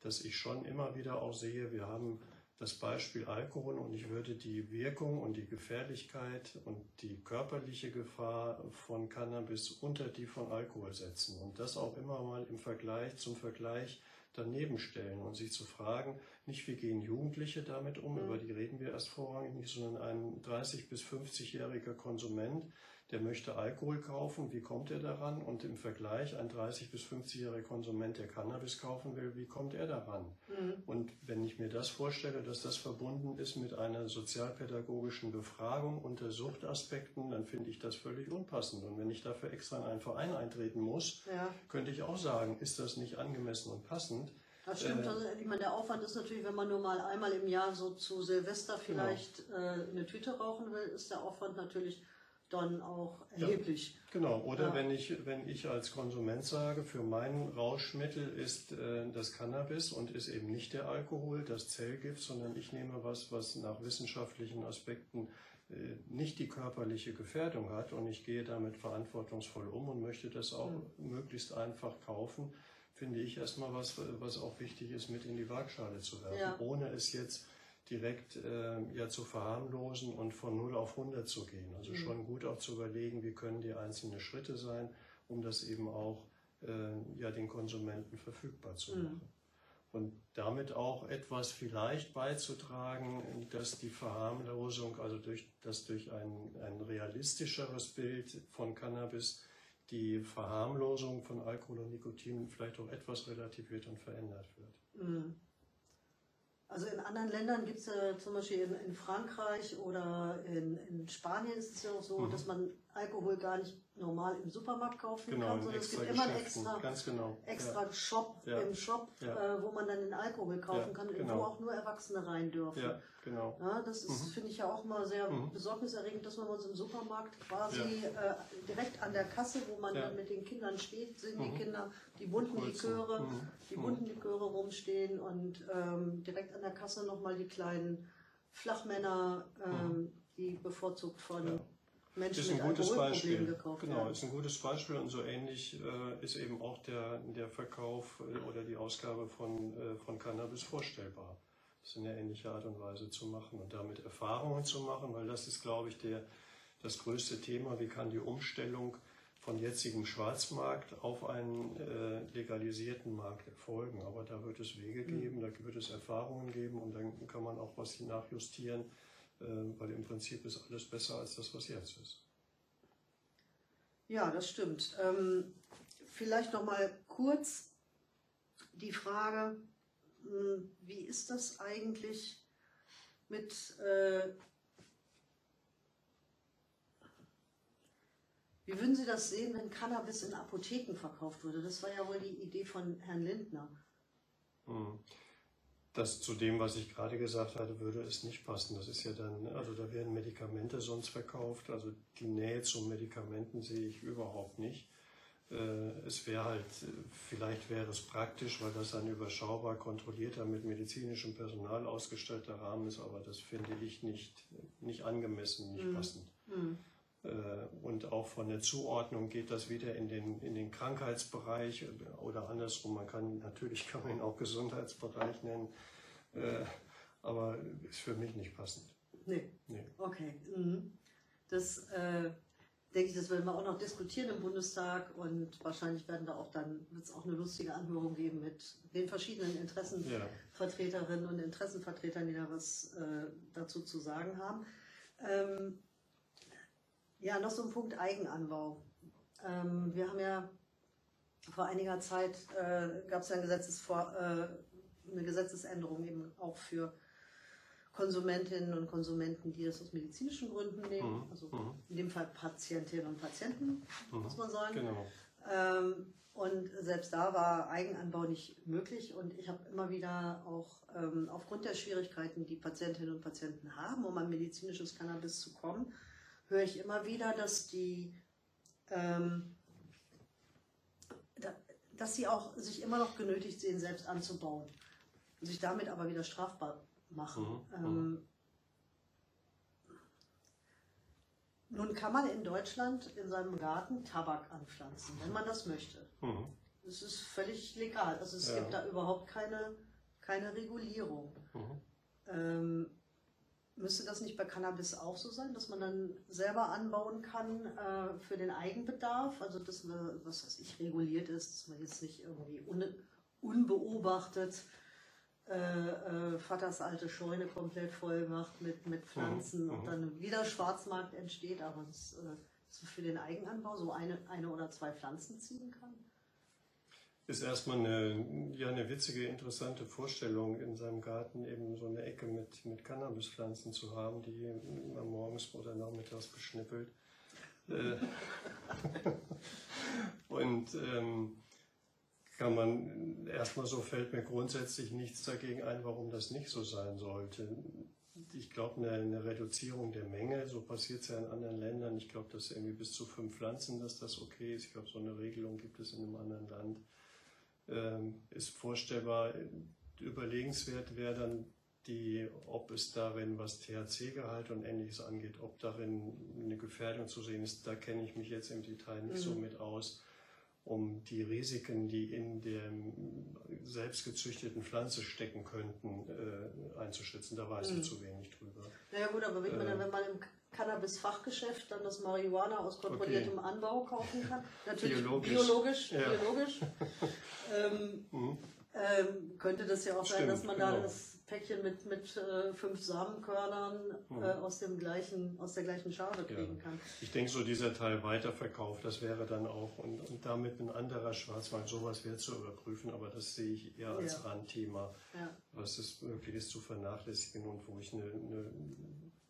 dass ich schon immer wieder auch sehe, wir haben das Beispiel Alkohol und ich würde die Wirkung und die Gefährlichkeit und die körperliche Gefahr von Cannabis unter die von Alkohol setzen und das auch immer mal im Vergleich zum Vergleich daneben stellen und sich zu fragen, nicht wie gehen Jugendliche damit um, mhm. über die reden wir erst vorrangig nicht, sondern ein 30 bis 50-jähriger Konsument, der möchte Alkohol kaufen, wie kommt er daran? Und im Vergleich ein 30 bis 50-jähriger Konsument, der Cannabis kaufen will, wie kommt er daran? Mhm. Und wenn ich mir das vorstelle, dass das verbunden ist mit einer sozialpädagogischen Befragung unter Suchtaspekten, dann finde ich das völlig unpassend. Und wenn ich dafür extra in einen Verein eintreten muss, ja. könnte ich auch sagen, ist das nicht angemessen und passend? Das stimmt. Äh, also, ich meine, der Aufwand ist natürlich, wenn man nur mal einmal im Jahr so zu Silvester vielleicht genau. äh, eine Tüte rauchen will, ist der Aufwand natürlich dann auch erheblich. Ja, genau, oder ja. wenn, ich, wenn ich als Konsument sage, für mein Rauschmittel ist äh, das Cannabis und ist eben nicht der Alkohol, das Zellgift, sondern ich nehme was, was nach wissenschaftlichen Aspekten äh, nicht die körperliche Gefährdung hat und ich gehe damit verantwortungsvoll um und möchte das auch mhm. möglichst einfach kaufen, finde ich erstmal was, was auch wichtig ist, mit in die Waagschale zu werfen, ja. ohne es jetzt direkt äh, ja zu verharmlosen und von 0 auf 100 zu gehen. Also mhm. schon gut auch zu überlegen, wie können die einzelnen Schritte sein, um das eben auch äh, ja den Konsumenten verfügbar zu mhm. machen. Mhm. Und damit auch etwas vielleicht beizutragen, dass die Verharmlosung, also durch, dass durch ein, ein realistischeres Bild von Cannabis die Verharmlosung von Alkohol und Nikotin vielleicht auch etwas relativiert und verändert wird. Mhm. Also in anderen Ländern gibt es ja zum Beispiel in, in Frankreich oder in, in, Spanien ist es ja auch so, mhm. dass man Alkohol gar nicht normal im Supermarkt kaufen genau, kann, sondern es gibt immer einen extra, genau. extra ja. Shop ja. im Shop, ja. äh, wo man dann den Alkohol kaufen kann, genau. wo auch nur Erwachsene rein dürfen. Genau. Das ist, mhm. finde ich ja auch mal sehr mhm. besorgniserregend, dass man uns im Supermarkt quasi äh, direkt an der Kasse, wo man dann mit den Kindern steht, sind die mhm. Kinder, die bunten Liköre, mhm. die bunten mhm. Liköre rumstehen und ähm, direkt an der Kasse nochmal die kleinen Flachmänner, ähm, die bevorzugt von Menschen ist ein gutes Beispiel. Gekauft, genau, ja. ist ein gutes Beispiel und so ähnlich äh, ist eben auch der, der Verkauf äh, oder die Ausgabe von, äh, von Cannabis vorstellbar. Das in einer ähnlichen Art und Weise zu machen und damit Erfahrungen zu machen, weil das ist, glaube ich, der, das größte Thema. Wie kann die Umstellung von jetzigem Schwarzmarkt auf einen äh, legalisierten Markt erfolgen? Aber da wird es Wege hm. geben, mhm. da wird es Erfahrungen geben und dann kann man auch was nachjustieren weil im Prinzip ist alles besser als das, was jetzt ist. Ja, das stimmt. Ähm, vielleicht noch mal kurz die Frage, hm, wie ist das eigentlich mit äh, Wie würden Sie das sehen, wenn Cannabis in Apotheken verkauft würde? Das war ja wohl die Idee von Herrn Lindner. Hm das zu dem, was ich gerade gesagt hatte, würde es nicht passen. Das ist ja dann, also da werden Medikamente sonst verkauft. Also die Nähe zu Medikamenten sehe ich überhaupt nicht. Äh, es wäre halt, vielleicht wäre es praktisch, weil das ein überschaubar kontrollierter, mit medizinischem Personal ausgestatteter Rahmen ist, aber das finde ich nicht, nicht angemessen, nicht mhm. passend. Mhm. Und auch von der Zuordnung geht das wieder in den, in den Krankheitsbereich oder andersrum. Man kann, natürlich kann man ihn auch Gesundheitsbereich nennen, äh, aber ist für mich nicht passend. Nee. nee. Okay. Mhm. Das, äh, denke ich, das werden wir auch noch diskutieren im Bundestag und wahrscheinlich werden da auch dann, wird es auch eine lustige Anhörung geben mit den verschiedenen Interessenvertreterinnen und Interessenvertretern, die da was äh, dazu zu sagen haben. Ähm, ja, noch so ein Punkt Eigenanbau. Ähm, wir haben ja vor einiger Zeit, äh, gab es ja ein Gesetzesvor, äh, eine Gesetzesänderung eben auch für Konsumentinnen und Konsumenten, die das aus medizinischen Gründen nehmen, mhm. also mhm. in dem Fall Patientinnen und Patienten, mhm. muss man sagen. Genau. Ähm, und selbst da war Eigenanbau nicht möglich und ich habe immer wieder auch ähm, aufgrund der Schwierigkeiten, die Patientinnen und Patienten haben, um an medizinisches Cannabis zu kommen, höre ich immer wieder, dass die ähm, dass sie auch sich immer noch genötigt sehen, selbst anzubauen und sich damit aber wieder strafbar machen. Mhm. Ähm, mhm. nun kann man in Deutschland in seinem Garten Tabak anpflanzen, wenn man das möchte. Mhm. Das ist völlig legal. Also es ja. gibt da überhaupt keine, keine Regulierung. Mhm. Ähm, müsste das nicht bei Cannabis auch so sein, dass man dann selber anbauen kann äh, für den Eigenbedarf? Also dass was weiß ich reguliert ist, dass man jetzt nicht irgendwie un, unbeobachtet äh, äh, Vaters alte Scheune komplett voll macht mit, mit Pflanzen mhm. und mhm. dann wieder Schwarzmarkt entsteht, aber es äh, für den Eigenanbau so eine, eine oder zwei Pflanzen ziehen kann? Ist erstmal eine, ja, eine witzige, interessante Vorstellung, in seinem Garten eben so eine Ecke mit, mit Cannabispflanzen zu haben, die man morgens oder nachmittags beschnippelt. Äh, und ähm, kann man erstmal so fällt mir grundsätzlich nichts dagegen ein, warum das nicht so sein sollte. Ich glaube, eine, eine, Reduzierung der Menge, so passiert es ja in anderen Ländern. Ich glaube, dass irgendwie bis zu fünf Pflanzen, dass das okay ist. Ich glaube, so eine Regelung gibt es in einem anderen Land. Ähm, ist vorstellbar. Überlegenswert wäre dann die, ob es darin, was THC-Gehalt und ähnliches angeht, ob darin eine Gefährdung zu sehen ist. Da kenne ich mich jetzt im Detail nicht mhm. so mit aus um die Risiken, die in der selbstgezüchteten Pflanze stecken könnten, äh, einzuschätzen. Da weiß mhm. ich zu wenig drüber. Naja gut, aber wenn man, äh, wenn man im Cannabis-Fachgeschäft dann das Marihuana aus kontrolliertem okay. Anbau kaufen kann, natürlich biologisch, biologisch, ja. biologisch ähm, mhm. ähm, könnte das ja auch Stimmt, sein, dass man genau. da das Päckchen mit, mit äh, fünf Samenkörnern mhm. äh, aus, dem gleichen, aus der gleichen Schale kriegen ja. kann. Ich denke, so dieser Teil Weiterverkauf, das wäre dann auch, und, und damit ein anderer Schwarzmarkt, sowas wäre zu überprüfen, aber das sehe ich eher als ja. Randthema, ja. was es möglich ist zu vernachlässigen und wo ich eine, eine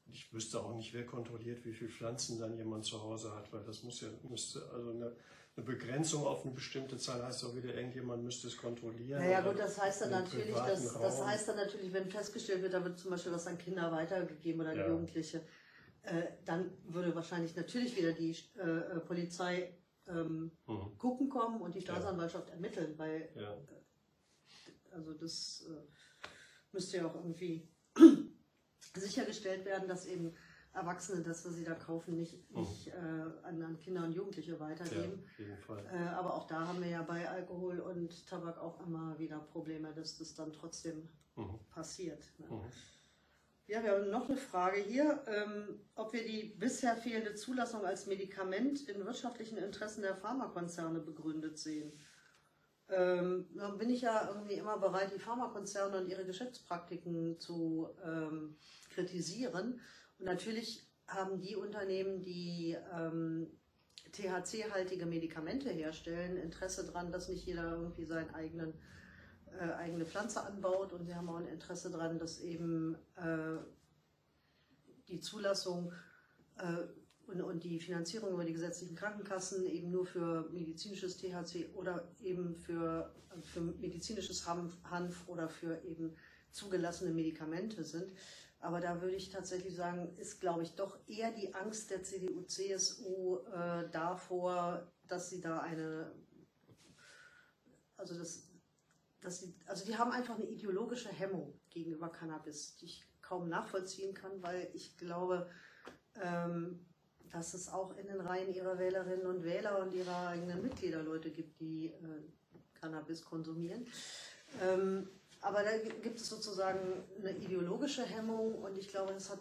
ich wüsste auch nicht, wer kontrolliert, wie viele Pflanzen dann jemand zu Hause hat, weil das muss ja, müsste, also eine, eine Begrenzung auf eine bestimmte Zahl heißt auch wieder, irgendjemand müsste es kontrollieren. Naja gut, das heißt dann natürlich, dass, das heißt dann natürlich, wenn festgestellt wird, da wird zum Beispiel was an Kinder weitergegeben oder an ja. Jugendliche, äh, dann würde wahrscheinlich natürlich wieder die äh, äh Polizei ähm, mhm. gucken kommen und die Staatsanwaltschaft ja. ermitteln, weil ja. äh, also das äh, müsste ja auch irgendwie sichergestellt werden, dass eben Erwachsene das, was sie da kaufen, nicht, mhm. nicht äh, an, an, Kinder und Jugendliche weitergeben. Ja, auf jeden Fall. Äh, aber auch da haben wir ja bei Alkohol und Tabak auch immer wieder Probleme, dass das dann trotzdem mhm. passiert. Ne? Mhm. Ja, wir haben noch eine Frage hier, ähm, ob wir die bisher fehlende Zulassung als Medikament in wirtschaftlichen Interessen der Pharmakonzerne begründet sehen. Ähm, dann bin ich ja irgendwie immer bereit, die Pharmakonzerne und ihre Geschäftspraktiken zu ähm, kritisieren. Und natürlich haben die Unternehmen, die ähm, THC-haltige Medikamente herstellen, Interesse daran, dass nicht jeder irgendwie seine eigenen, äh, eigene Pflanze anbaut. Und sie haben auch ein Interesse daran, dass eben äh, die Zulassung äh, und, und, die Finanzierung über die gesetzlichen Krankenkassen eben nur für medizinisches THC oder eben für, für medizinisches Hanf, Hanf oder für eben zugelassene Medikamente sind. Aber da würde ich tatsächlich sagen, ist, glaube ich, doch eher die Angst der CDU, CSU äh, davor, dass sie da eine, also das, dass sie, also die haben einfach eine ideologische Hemmung gegenüber Cannabis, die ich kaum nachvollziehen kann, weil ich glaube, ähm, dass es auch in den Reihen ihrer Wählerinnen und Wähler und ihrer eigenen Mitglieder Leute gibt, die äh, Cannabis konsumieren. Ähm, aber da gibt es sozusagen eine ideologische Hemmung und ich glaube, das hat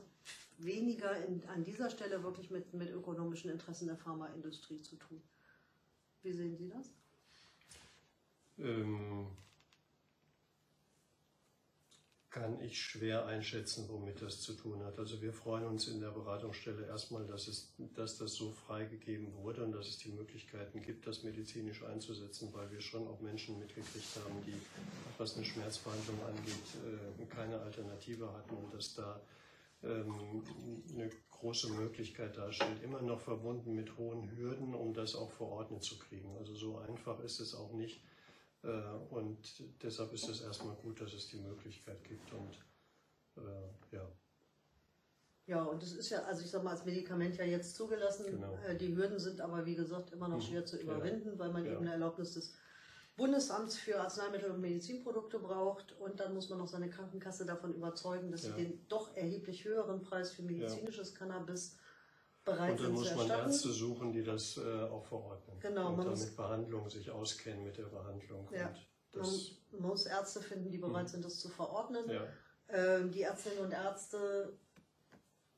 weniger in, an dieser Stelle wirklich mit, mit ökonomischen Interessen der Pharmaindustrie zu tun. Wie sehen Sie das? Ähm, kann ich schwer einschätzen, womit das zu tun hat. Also wir freuen uns in der Beratungsstelle erstmal, dass, es, dass das so freigegeben wurde und dass es die Möglichkeiten gibt, das medizinisch einzusetzen, weil wir schon auch Menschen mitgekriegt haben, die, was eine Schmerzbehandlung angeht, äh, keine Alternative hatten und dass da ähm, eine große Möglichkeit darstellt, immer noch verbunden mit hohen Hürden, um das auch verordnet zu kriegen. Also so einfach ist es auch nicht. Äh, und deshalb ist es erstmal gut, dass es die Möglichkeit gibt. Und äh, ja. Ja, und das ist ja, also ich sag mal, als Medikament ja jetzt zugelassen. Genau. Äh, die Hürden sind aber, wie gesagt, immer noch Mhm. schwer zu Ja. überwinden, weil man Ja. eben eine Erlaubnis des Bundesamts für Arzneimittel und Medizinprodukte braucht. Und dann muss man noch seine Krankenkasse davon überzeugen, dass Ja. sie den doch erheblich höheren Preis für medizinisches Cannabis bereit Und dann sind muss zu man erstatten. Ärzte suchen, die das äh, auch verordnen. Genau, und man damit muss- Behandlung sich auskennen mit der Behandlung. Ja. Und Man muss Ärzte finden, die bereit Mhm. sind, das zu verordnen. ja, Ähm, die Ärztinnen und Ärzte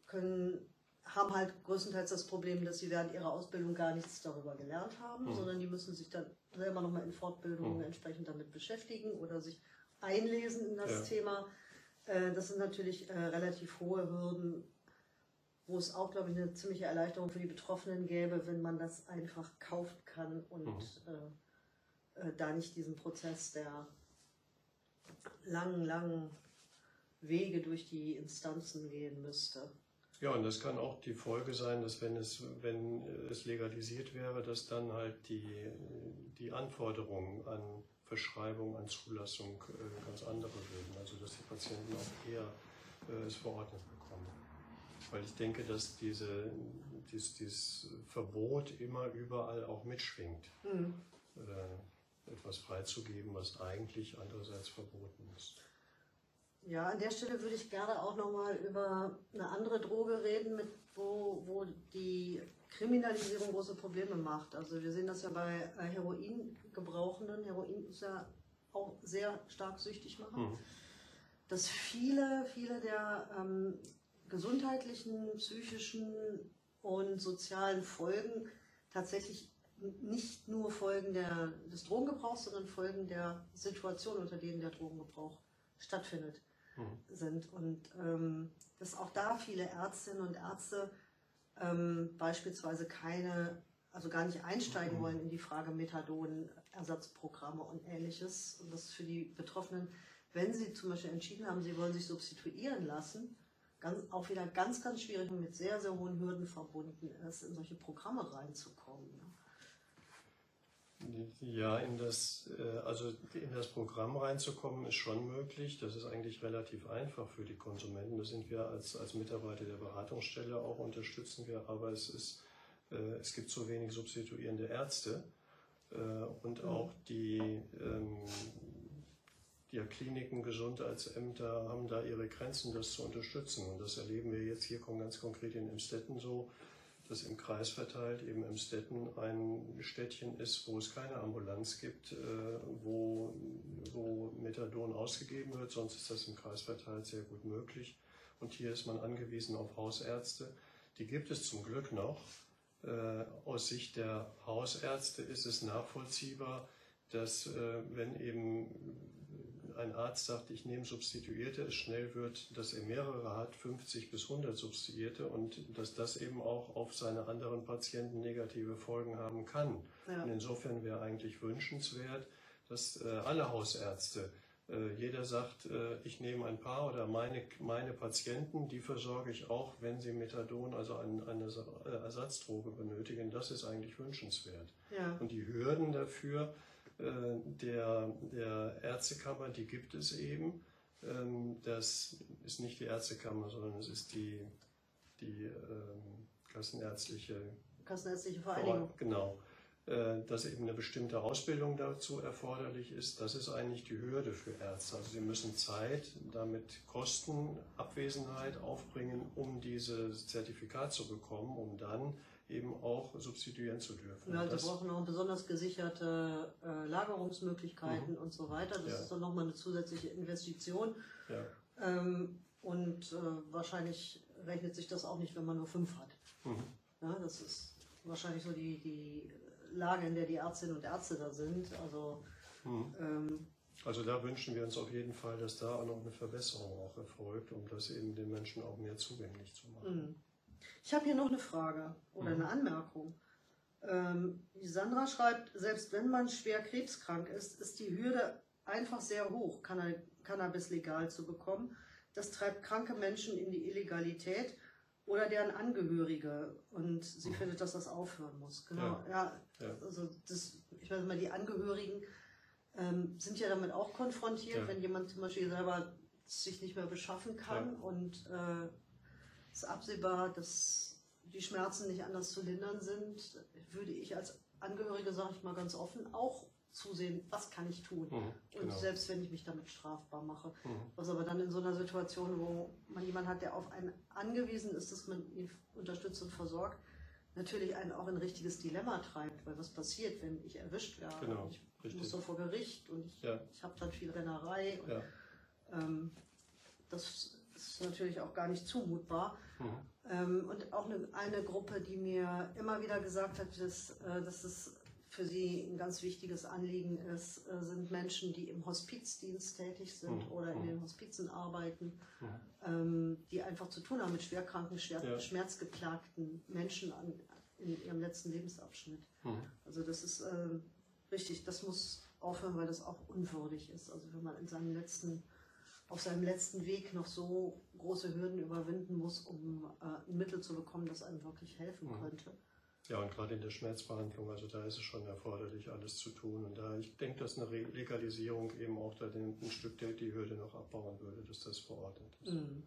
können, haben halt größtenteils das Problem, dass sie während ihrer Ausbildung gar nichts darüber gelernt haben, Mhm. sondern die müssen sich dann selber nochmal in Fortbildungen Mhm. entsprechend damit beschäftigen oder sich einlesen in das Ja. Thema. Äh, das sind natürlich äh, relativ hohe Hürden, wo es auch, glaube ich, eine ziemliche Erleichterung für die Betroffenen gäbe, wenn man das einfach kaufen kann und Mhm. äh, äh, da nicht diesen Prozess der langen, langen Wege durch die Instanzen gehen müsste. Ja, und das kann auch die Folge sein, dass wenn es, wenn es legalisiert wäre, dass dann halt die, die Anforderungen an Verschreibung, an Zulassung äh, ganz andere würden. Also dass die Patienten auch eher äh, es verordnet bekommen. Weil ich denke, dass diese, dies, dieses Verbot immer überall auch mitschwingt, Hm. äh, etwas freizugeben, was eigentlich andererseits verboten ist. Ja, an der Stelle würde ich gerne auch nochmal über eine andere Droge reden, mit, wo, wo die Kriminalisierung große Probleme macht. Also wir sehen das ja bei Heroingebrauchenden. Heroin ist ja auch sehr stark süchtig machen. Mhm. dass viele, viele der ähm, gesundheitlichen, psychischen und sozialen Folgen tatsächlich nicht nur Folgen der, des Drogengebrauchs, sondern Folgen der Situation, unter denen der Drogengebrauch stattfindet, Mhm. sind. Und ähm, dass auch da viele Ärztinnen und Ärzte ähm, beispielsweise keine, also gar nicht einsteigen Mhm. wollen in die Frage Methadon, Ersatzprogramme und ähnliches. Und das für die Betroffenen, wenn sie zum Beispiel entschieden haben, sie wollen sich substituieren lassen, ganz, auch wieder ganz, ganz schwierig und mit sehr, sehr hohen Hürden verbunden ist, in solche Programme reinzukommen. Ne? Ja, in das, äh, also in das Programm reinzukommen ist schon möglich. Das ist eigentlich relativ einfach für die Konsumenten. Das sind wir als, als Mitarbeiter der Beratungsstelle auch unterstützen wir, aber es ist, äh, es gibt zu wenig substituierende Ärzte äh, und Mhm. auch die, ähm, die Kliniken, Gesundheitsämter haben da ihre Grenzen, das zu unterstützen. Und das erleben wir jetzt hier ganz konkret in Emstetten so dass im Kreis verteilt eben Emstetten ein Städtchen ist, wo es keine Ambulanz gibt, äh, wo, wo Methadon ausgegeben wird. Sonst ist das im Kreis verteilt sehr gut möglich. Und hier ist man angewiesen auf Hausärzte. Die gibt es zum Glück noch. Äh, aus Sicht der Hausärzte ist es nachvollziehbar, dass äh, wenn eben ein Arzt sagt, ich nehme Substituierte, es schnell wird, dass er mehrere hat, 50 bis 100 Substituierte und dass das eben auch auf seine anderen Patienten negative Folgen haben kann. Ja. Und insofern wäre eigentlich wünschenswert, dass äh, alle Hausärzte, äh, jeder sagt, äh, ich nehme ein paar oder meine, meine Patienten, die versorge ich auch, wenn sie Methadon, also ein, eine äh, Ersatzdroge benötigen. Das ist eigentlich wünschenswert. Ja. Und die Hürden dafür der, der Ärztekammer, die gibt es eben. Ähm, Das ist nicht die Ärztekammer, sondern es ist die, die ähm, kassenärztliche Kassenärztliche Vereinigung. Genau. Äh, Dass eben eine bestimmte Ausbildung dazu erforderlich ist, das ist eigentlich die Hürde für Ärzte. Also sie müssen Zeit, damit Kosten, Abwesenheit aufbringen, um dieses Zertifikat zu bekommen, um dann eben auch substituieren zu dürfen. Ja, die brauchen auch besonders gesicherte äh, Lagerungsmöglichkeiten mhm. und so weiter. Das ja. ist dann nochmal eine zusätzliche Investition. Ja. Ähm, und äh, wahrscheinlich rechnet sich das auch nicht, wenn man nur fünf hat. Mhm. Ja, das ist wahrscheinlich so die, die Lage, in der die Ärztinnen und Ärzte da sind. Also, mhm. ähm, also da wünschen wir uns auf jeden Fall, dass da auch noch eine Verbesserung auch erfolgt, um das eben den Menschen auch mehr zugänglich zu machen. Mhm. Ich habe hier noch eine Frage oder mhm. eine Anmerkung. Ähm, Sandra schreibt, selbst wenn man schwer krebskrank ist, ist die Hürde einfach sehr hoch, Cannabis legal zu bekommen. Das treibt kranke Menschen in die Illegalität oder deren Angehörige. Und sie mhm. findet, dass das aufhören muss. Genau. Ja, ja. Also das, ich weiß mal, die Angehörigen ähm, sind ja damit auch konfrontiert, ja. wenn jemand zum Beispiel selber sich nicht mehr beschaffen kann ja. und äh, ist absehbar, dass die Schmerzen nicht anders zu lindern sind, würde ich als Angehörige, sage ich mal ganz offen, auch zusehen, was kann ich tun. Mhm, genau. Und selbst wenn ich mich damit strafbar mache. Mhm. Was aber dann in so einer Situation, wo man jemanden hat, der auf einen angewiesen ist, dass man ihn unterstützt und versorgt, natürlich einen auch in ein richtiges Dilemma treibt. Weil was passiert, wenn ich erwischt werde? Genau, ich richtig. muss so vor Gericht und ich, ja. ich habe dann viel Rennerei. Und, ja. ähm, das ist natürlich auch gar nicht zumutbar. Mhm. Ähm, und auch eine, eine, Gruppe, die mir immer wieder gesagt hat, dass, äh, dass es für sie ein ganz wichtiges Anliegen ist, äh, sind Menschen, die im Hospizdienst tätig sind mhm. oder in mhm. den Hospizen arbeiten, mhm. ähm, die einfach zu tun haben mit schwerkranken, schwer, ja. schmerzgeplagten Menschen an, in ihrem letzten Lebensabschnitt. Mhm. Also das ist äh, richtig, das muss aufhören, weil das auch unwürdig ist. Also wenn man in seinem letzten, auf seinem letzten Weg noch so große Hürden überwinden muss, um äh, ein Mittel zu bekommen, das einem wirklich helfen mhm. könnte. Ja, und gerade in der Schmerzbehandlung, also da ist es schon erforderlich, alles zu tun. Und da, ich denke, dass eine Legalisierung eben auch da ein Stück der, die Hürde noch abbauen würde, dass das verordnet ist. Mhm.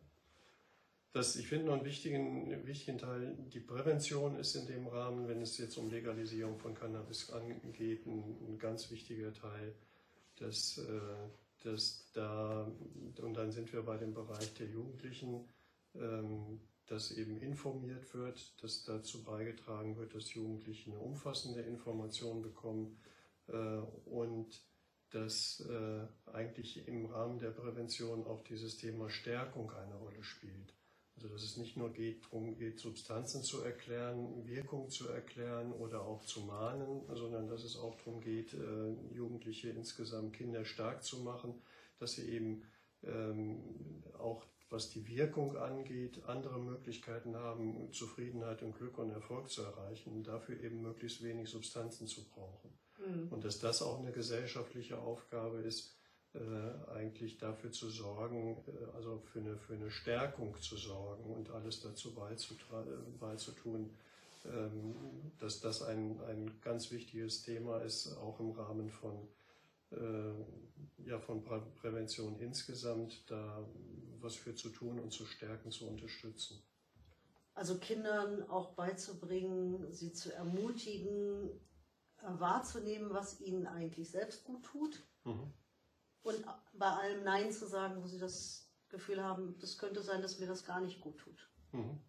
Das, ich finde noch einen wichtigen, wichtigen Teil, die Prävention ist in dem Rahmen, wenn es jetzt um Legalisierung von Cannabis angeht, ein, ein ganz wichtiger Teil, dass, äh, dass da, und dann sind wir bei dem Bereich der Jugendlichen, ähm, dass eben informiert wird, dass dazu beigetragen wird, dass Jugendliche eine umfassende Information bekommen äh, und dass äh, eigentlich im Rahmen der Prävention auch dieses Thema Stärkung eine Rolle spielt. Also dass es nicht nur geht, darum geht, Substanzen zu erklären, Wirkung zu erklären oder auch zu mahnen, sondern dass es auch darum geht, äh, Jugendliche insgesamt Kinder stark zu machen, dass sie eben ähm, auch was die Wirkung angeht, andere Möglichkeiten haben, Zufriedenheit und Glück und Erfolg zu erreichen und dafür eben möglichst wenig Substanzen zu brauchen. Mhm. Und dass das auch eine gesellschaftliche Aufgabe ist, äh, eigentlich dafür zu sorgen, äh, also für eine, für eine Stärkung zu sorgen und alles dazu beizutun, ähm, dass das ein, ein ganz wichtiges Thema ist, auch im Rahmen von äh, ja, von Prä Prävention insgesamt, da was für zu tun und zu stärken, zu unterstützen. Also Kindern auch beizubringen, sie zu ermutigen, wahrzunehmen, was ihnen eigentlich selbst gut tut. Mhm. Und bei allem Nein zu sagen, wo sie das Gefühl haben, das könnte sein, dass mir das gar nicht gut tut. Mhm.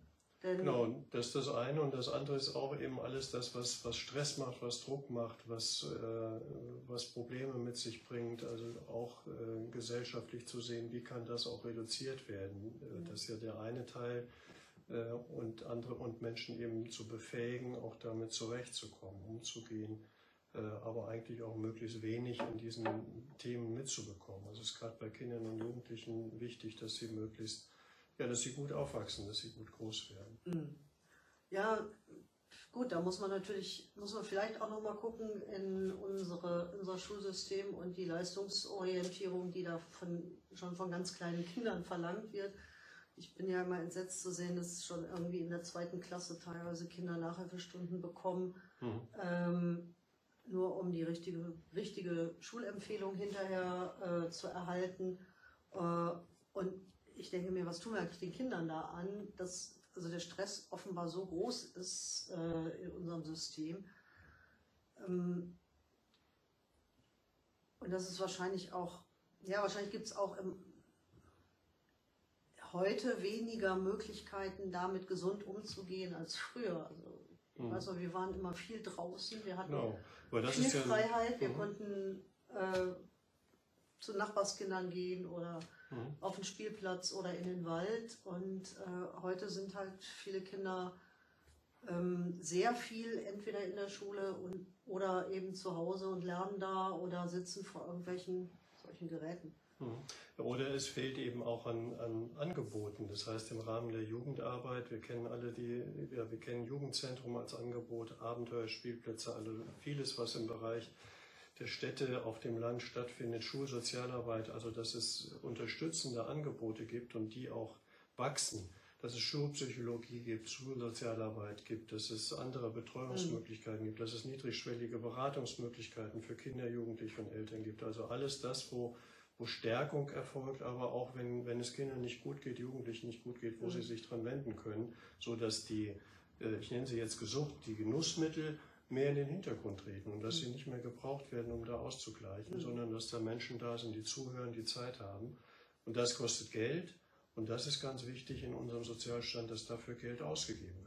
Genau, das ist das eine und das andere ist auch eben alles das, was, was Stress macht, was Druck macht, was, äh, was Probleme mit sich bringt, also auch äh, gesellschaftlich zu sehen, wie kann das auch reduziert werden. Äh, das ist ja der eine Teil äh, und andere und Menschen eben zu befähigen, auch damit zurechtzukommen, umzugehen, aber eigentlich auch möglichst wenig in diesen Themen mitzubekommen. Also es ist gerade bei Kindern und Jugendlichen wichtig, dass sie möglichst ja, dass sie gut aufwachsen, dass sie gut groß werden. Mhm. Ja, gut, da muss man natürlich, muss man vielleicht auch nochmal gucken in unsere, unser Schulsystem und die Leistungsorientierung, die da von, schon von ganz kleinen Kindern verlangt wird. Ich bin ja immer entsetzt zu sehen, dass schon irgendwie in der zweiten Klasse teilweise Kinder Nachhilfestunden bekommen, mhm. ähm, nur um die richtige, richtige Schulempfehlung hinterher äh, zu erhalten. Äh, und ich denke mir, was tun wir eigentlich den Kindern da an, dass also der Stress offenbar so groß ist äh, in unserem System. Ähm, und das ist wahrscheinlich auch, ja, wahrscheinlich gibt es auch im, heute weniger Möglichkeiten, damit gesund umzugehen als früher. Also Mhm. Also wir waren immer viel draußen, wir hatten genau. viel ja Freiheit, wir mhm. konnten äh, zu Nachbarskindern gehen oder mhm. auf den Spielplatz oder in den Wald. Und äh, heute sind halt viele Kinder ähm, sehr viel entweder in der Schule und, oder eben zu Hause und lernen da oder sitzen vor irgendwelchen solchen Geräten. Mhm. Oder es fehlt eben auch an, an, Angeboten. Das heißt, im Rahmen der Jugendarbeit, wir kennen alle die, ja, wir kennen Jugendzentrum als Angebot, Abenteuerspielplätze, also vieles, was im Bereich der Städte auf dem Land stattfindet, Schulsozialarbeit, also dass es unterstützende Angebote gibt und die auch wachsen, dass es Schulpsychologie gibt, Schulsozialarbeit gibt, dass es andere Betreuungsmöglichkeiten gibt, dass es niedrigschwellige Beratungsmöglichkeiten für Kinder, Jugendliche und Eltern gibt. Also alles das, wo, wo Stärkung erfolgt, aber auch wenn, wenn es Kindern nicht gut geht, Jugendlichen nicht gut geht, wo mhm. sie sich dran wenden können, so dass die, äh, ich nenne sie jetzt gesucht, die Genussmittel mehr in den Hintergrund treten und dass sie nicht mehr gebraucht werden, um da auszugleichen, mhm. sondern dass da Menschen da sind, die zuhören, die Zeit haben. Und das kostet Geld und das ist ganz wichtig in unserem Sozialstand, dass dafür Geld ausgegeben wird.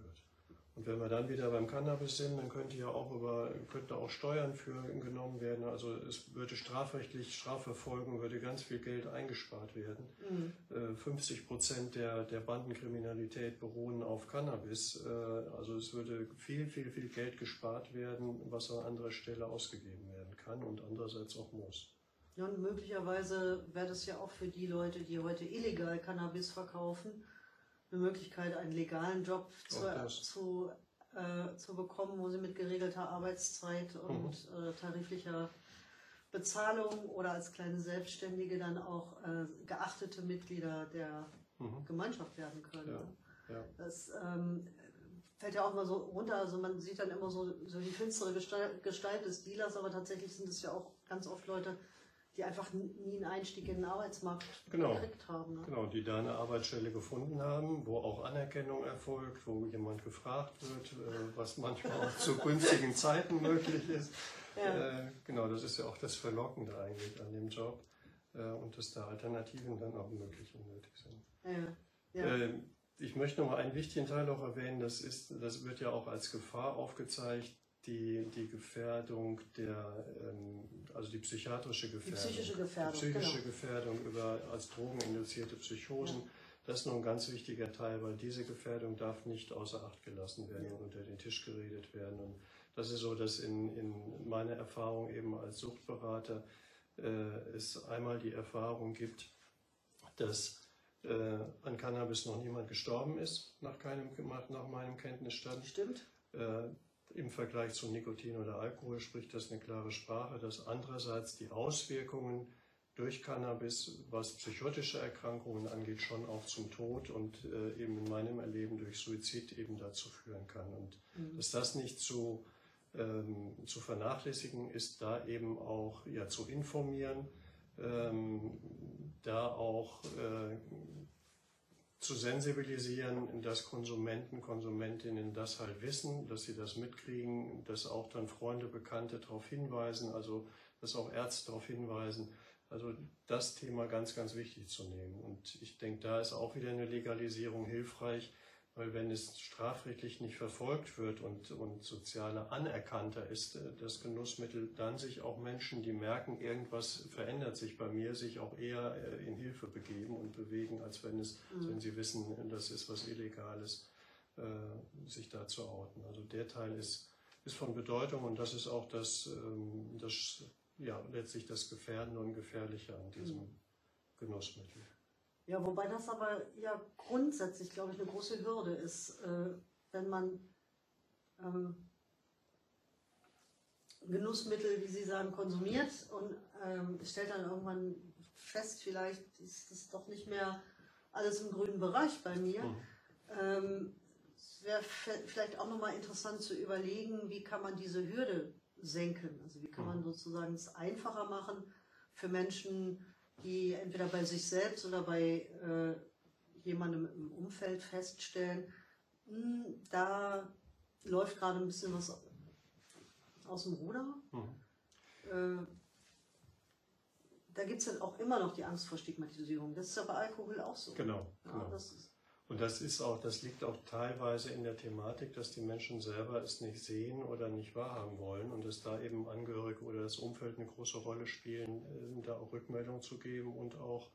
Und wenn wir dann wieder beim Cannabis sind, dann könnte ja auch über, könnte auch Steuern für genommen werden. Also es würde strafrechtlich, Strafverfolgung würde ganz viel Geld eingespart werden. Mhm. 50 äh, Prozent der, der Bandenkriminalität beruhen auf Cannabis. Äh, also es würde viel, viel, viel Geld gespart werden, was an anderer Stelle ausgegeben werden kann und andererseits auch muss. Ja, und möglicherweise wäre das ja auch für die Leute, die heute illegal Cannabis verkaufen, eine Möglichkeit, einen legalen Job zu, zu, äh, zu bekommen, wo sie mit geregelter Arbeitszeit und mhm. äh, tariflicher Bezahlung oder als kleine Selbstständige dann auch äh, geachtete Mitglieder der mhm. Gemeinschaft werden können. Ja. Ja. Das ähm, fällt ja auch mal so runter. Also man sieht dann immer so, so die finstere Gestalt, Gestalt des Dealers, aber tatsächlich sind es ja auch ganz oft Leute, die einfach nie einen Einstieg in den Arbeitsmarkt genau, gekriegt haben. Ne? Genau, die da eine Arbeitsstelle gefunden haben, wo auch Anerkennung erfolgt, wo jemand gefragt wird, äh, was manchmal auch zu günstigen Zeiten möglich ist. Ja. Äh, genau, das ist ja auch das Verlockende eigentlich an dem Job äh, und dass da Alternativen dann auch möglich und nötig sind. Ja. Ja. Ich möchte noch mal einen wichtigen Teil auch erwähnen, das, ist, das wird ja auch als Gefahr aufgezeigt, die, die Gefährdung der, ähm, also die psychiatrische Gefährdung. Die psychische Gefährdung. Die psychische genau. Gefährdung über, als drogeninduzierte Psychosen. Ja. Das ist noch ein ganz wichtiger Teil, weil diese Gefährdung darf nicht außer Acht gelassen werden und unter den Tisch geredet werden. Und das ist so, dass in, in meiner Erfahrung eben als Suchtberater äh, es einmal die Erfahrung gibt, dass äh, an Cannabis noch niemand gestorben ist, nach, keinem, nach meinem Kenntnisstand. Stimmt. Äh, im Vergleich zu Nikotin oder Alkohol spricht das eine klare Sprache, dass andererseits die Auswirkungen durch Cannabis, was psychotische Erkrankungen angeht, schon auch zum Tod und äh, eben in meinem Erleben durch Suizid eben dazu führen kann. Und mhm. dass das nicht zu, ähm, zu vernachlässigen ist, da eben auch ja, zu informieren, ähm, da auch äh, zu sensibilisieren, dass Konsumenten, Konsumentinnen das halt wissen, dass sie das mitkriegen, dass auch dann Freunde, Bekannte darauf hinweisen, also dass auch Ärzte darauf hinweisen. Also das Thema ganz, ganz wichtig zu nehmen. Und ich denke, da ist auch wieder eine Legalisierung hilfreich, weil wenn es strafrechtlich nicht verfolgt wird und, und sozialer anerkannter ist, äh, das Genussmittel, dann sich auch Menschen, die merken, irgendwas verändert sich bei mir, sich auch eher äh, in Hilfe begeben und bewegen, als wenn es, mhm. wenn sie wissen, das ist was Illegales, äh, sich da zu outen. Also der Teil ist, ist von Bedeutung und das ist auch das, ähm, das ja, letztlich das Gefährden und Gefährliche an diesem mhm. Genussmittel. Ja, wobei das aber ja grundsätzlich, glaube ich, eine große Hürde ist, äh, wenn man ähm, Genussmittel, wie Sie sagen, konsumiert und ähm, stellt dann irgendwann fest, vielleicht ist das doch nicht mehr alles im grünen Bereich bei mir. Mhm. Ähm, es wäre vielleicht auch nochmal interessant zu überlegen, wie kann man diese Hürde senken? Also wie kann man mhm. sozusagen es einfacher machen für Menschen, die entweder bei sich selbst oder bei äh, jemandem im Umfeld feststellen, mh, hm, da läuft gerade ein bisschen was aus dem Ruder. Mhm. Äh, da gibt es dann auch immer noch die Angst vor Stigmatisierung. Das ist ja bei Alkohol auch so. Genau. Ja, genau. Das ist Und das ist auch, das liegt auch teilweise in der Thematik, dass die Menschen selber es nicht sehen oder nicht wahrhaben wollen und dass da eben Angehörige oder das Umfeld eine große Rolle spielen, äh, da auch Rückmeldung zu geben und auch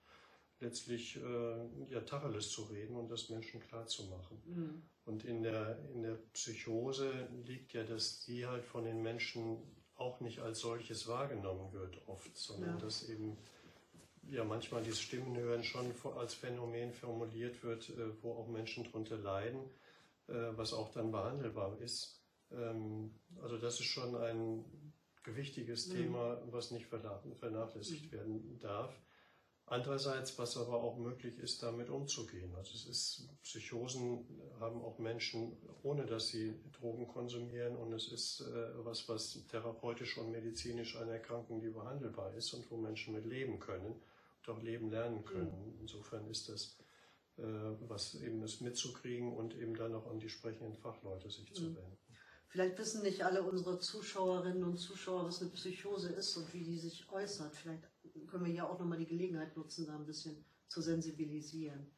letztlich äh, ja, Tacheles zu reden und das Menschen klar zu machen. Mhm. Und in der, in der Psychose liegt ja, dass die halt von den Menschen auch nicht als solches wahrgenommen wird oft, sondern ja. dass eben ja manchmal dieses Stimmenhören schon als Phänomen formuliert wird, äh, wo auch Menschen darunter leiden, äh, was auch dann behandelbar ist. Ähm, also das ist schon ein gewichtiges mhm. Thema, was nicht vernachlässigt mhm. werden darf. Andererseits, was aber auch möglich ist, damit umzugehen. Also es ist, Psychosen haben auch Menschen, ohne dass sie Drogen konsumieren und es ist äh, was, was therapeutisch und medizinisch eine Erkrankung, die behandelbar ist und wo Menschen mit leben können auch leben lernen können. Insofern ist das äh, was eben ist mitzukriegen und eben dann auch an die sprechenden Fachleute sich zu mhm. wenden. Vielleicht wissen nicht alle unsere Zuschauerinnen und Zuschauer, was eine Psychose ist und wie die sich äußert. Vielleicht können wir ja auch nochmal die Gelegenheit nutzen, da ein bisschen zu sensibilisieren.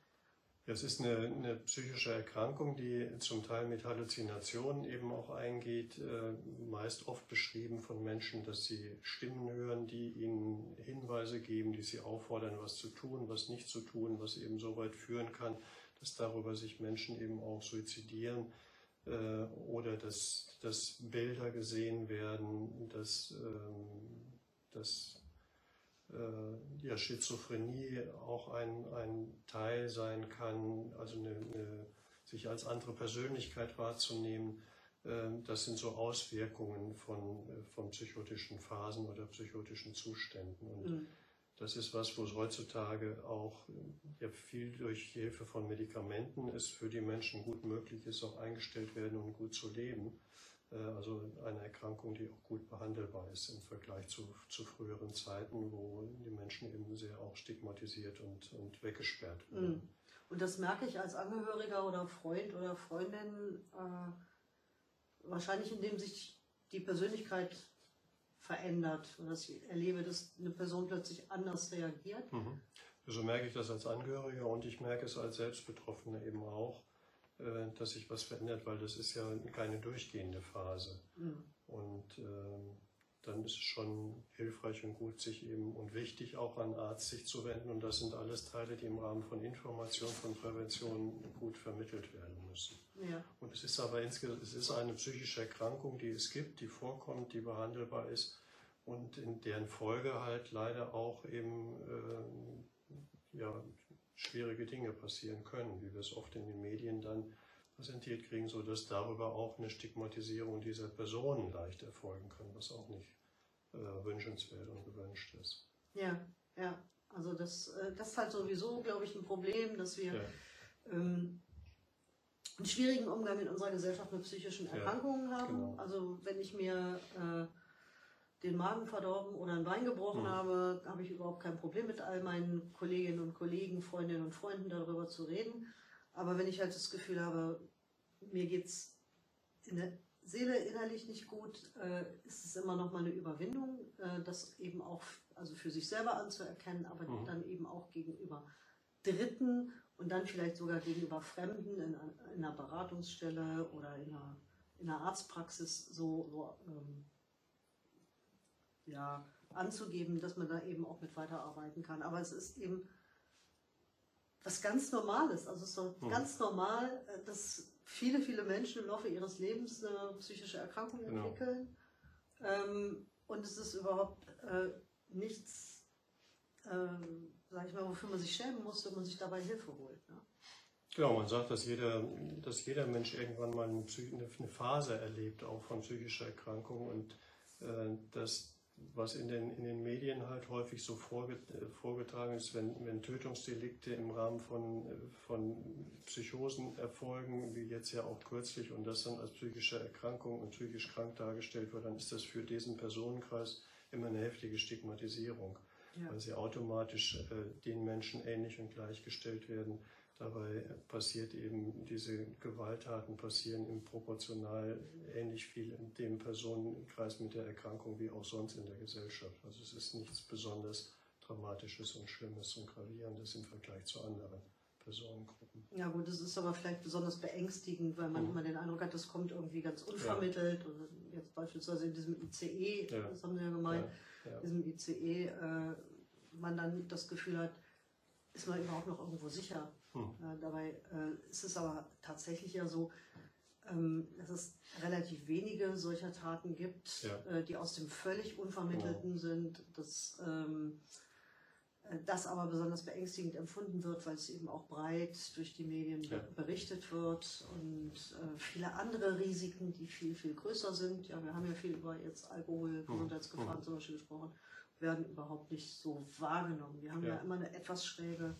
Es ist eine, eine, psychische Erkrankung, die zum Teil mit Halluzinationen eben auch eingeht, äh, meist oft beschrieben von Menschen, dass sie Stimmen hören, die ihnen Hinweise geben, die sie auffordern, was zu tun, was nicht zu tun, was eben so weit führen kann, dass darüber sich Menschen eben auch suizidieren äh, oder dass, dass Bilder gesehen werden, dass, ähm, dass ja, Schizophrenie auch ein, ein Teil sein kann, also eine, eine, sich als andere Persönlichkeit wahrzunehmen. Äh, das sind so Auswirkungen von, von psychotischen Phasen oder psychotischen Zuständen. Und mhm. Das ist was, wo es heutzutage auch ja, viel durch Hilfe von Medikamenten ist, für die Menschen gut möglich ist, auch eingestellt werden und gut zu leben. Äh, also eine Erkrankung, die auch gut behandelbar ist im Vergleich zu, zu früheren Zeiten, wo die Menschen eben sehr auch stigmatisiert und, und weggesperrt wurden. Mhm. Und das merke ich als Angehöriger oder Freund oder Freundin äh, wahrscheinlich, indem sich die Persönlichkeit verändert und dass ich erlebe, dass eine Person plötzlich anders reagiert. Mhm. So merke ich das als Angehöriger und ich merke es als Selbstbetroffener eben auch, dass sich was verändert, weil das ist ja keine durchgehende Phase. Mhm. Und äh, dann ist es schon hilfreich und gut, sich eben und wichtig auch an Arzt sich zu wenden. Und das sind alles Teile, die im Rahmen von Information, von Prävention gut vermittelt werden müssen. Ja. Und es ist aber insgesamt, es ist eine psychische Erkrankung, die es gibt, die vorkommt, die behandelbar ist und in deren Folge halt leider auch eben äh, ja, schwierige Dinge passieren können, wie wir es oft in den Medien dann präsentiert kriegen, sodass darüber auch eine Stigmatisierung dieser Personen leicht erfolgen kann, was auch nicht äh, wünschenswert und gewünscht ist. Ja, ja. Also das, äh, das ist halt sowieso, glaube ich, ein Problem, dass wir ja. ähm, einen schwierigen Umgang in unserer Gesellschaft mit psychischen Erkrankungen ja, haben. Genau. Also wenn ich mir äh, den Magen verdorben oder ein Bein gebrochen mhm. habe, habe ich überhaupt kein Problem mit all meinen Kolleginnen und Kollegen, Freundinnen und Freunden darüber zu reden. Aber wenn ich halt das Gefühl habe, mir geht es in der Seele innerlich nicht gut, äh, ist es immer noch mal eine Überwindung, äh, das eben auch also für sich selber anzuerkennen, aber mhm. dann eben auch gegenüber Dritten und dann vielleicht sogar gegenüber Fremden in, in einer Beratungsstelle oder in einer, in einer Arztpraxis so, so ähm, ja, anzugeben, dass man da eben auch mit weiterarbeiten kann. Aber es ist eben was ganz Normales. Also es ist mhm. ganz normal, äh, dass viele, viele Menschen im Laufe ihres Lebens eine psychische Erkrankung genau. entwickeln. Ähm, und es ist überhaupt äh, nichts, äh, sag ich mal, wofür man sich schämen muss, wenn man sich dabei Hilfe holt. Ne? Genau, man sagt, dass jeder, dass jeder Mensch irgendwann mal eine, eine Phase erlebt, auch von psychischer Erkrankung und äh, dass was in den, in den Medien halt häufig so vorgetragen ist, wenn, wenn Tötungsdelikte im Rahmen von, von Psychosen erfolgen, wie jetzt ja auch kürzlich, und das dann als psychische Erkrankung und psychisch krank dargestellt wird, dann ist das für diesen Personenkreis immer eine heftige Stigmatisierung, ja. weil sie automatisch äh, den Menschen ähnlich und gleichgestellt werden, Dabei passiert eben, diese Gewalttaten passieren im proportional ähnlich viel in dem Personenkreis mit der Erkrankung wie auch sonst in der Gesellschaft. Also es ist nichts besonders Dramatisches und Schlimmes und Gravierendes im Vergleich zu anderen Personengruppen. Ja gut, das ist aber vielleicht besonders beängstigend, weil man Mhm. immer den Eindruck hat, das kommt irgendwie ganz unvermittelt. Und jetzt beispielsweise in diesem ICE, Ja. das haben Sie ja gemeint, Ja, ja. diesem ICE, äh, man dann das Gefühl hat, ist man überhaupt noch irgendwo sicher. Hm. Äh, dabei äh, ist es aber tatsächlich ja so, ähm, dass es relativ wenige solcher Taten gibt, Ja. äh, die aus dem völlig Unvermittelten sind. Das, ähm, äh, das aber besonders beängstigend empfunden wird, weil es eben auch breit durch die Medien Ja. berichtet wird und äh, viele andere Risiken, die viel, viel größer sind. Ja, wir haben ja viel über jetzt Alkohol, Gesundheitsgefahren Mhm. zum Beispiel gesprochen, werden überhaupt nicht so wahrgenommen. Wir haben ja, Ja. immer eine etwas schräge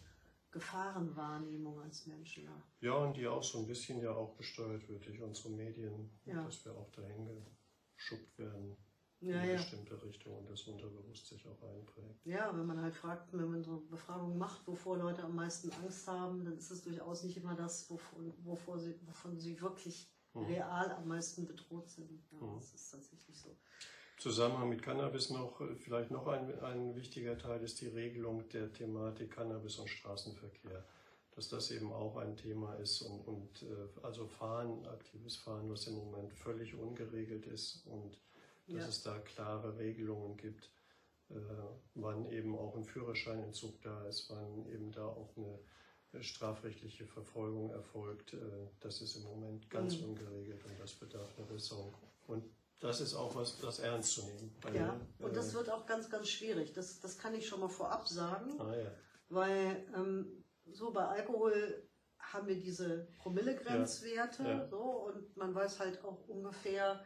Gefahrenwahrnehmung als Menschen. Ja. Ja, und die auch so ein bisschen ja auch gesteuert wird durch unsere Medien, Ja. dass wir auch dahin geschubbt werden in Ja, eine ja. bestimmte Richtung und das unterbewusst sich auch einprägt. ja, wenn man halt fragt, wenn man so Befragungen macht, wovor Leute am meisten Angst haben, dann ist es durchaus nicht immer das, wovon, wovor sie, wovon sie wirklich Mhm. real am meisten bedroht sind. Ja, Mhm. Das ist tatsächlich so. Zusammenhang mit Cannabis noch, äh, vielleicht noch ein, ein wichtiger Teil ist die Regelung der Thematik Cannabis und Straßenverkehr. Dass das eben auch ein Thema ist und, und äh, also Fahren, aktives Fahren, was im Moment völlig ungeregelt ist und dass Ja. es da klare Regelungen gibt, äh, wann eben auch ein Führerscheinentzug da ist, wann eben da auch eine strafrechtliche Verfolgung erfolgt. Das ist im Moment ganz Mhm. ungeregelt und das bedarf einer Besserung. Und das ist auch was, das ernst zu nehmen. Weil, Ja, und das wird auch ganz, ganz schwierig. Das, das kann ich schon mal vorab sagen, ah, ja. weil ähm, so bei Alkohol haben wir diese Promillegrenzwerte Ja, ja. so und man weiß halt auch ungefähr,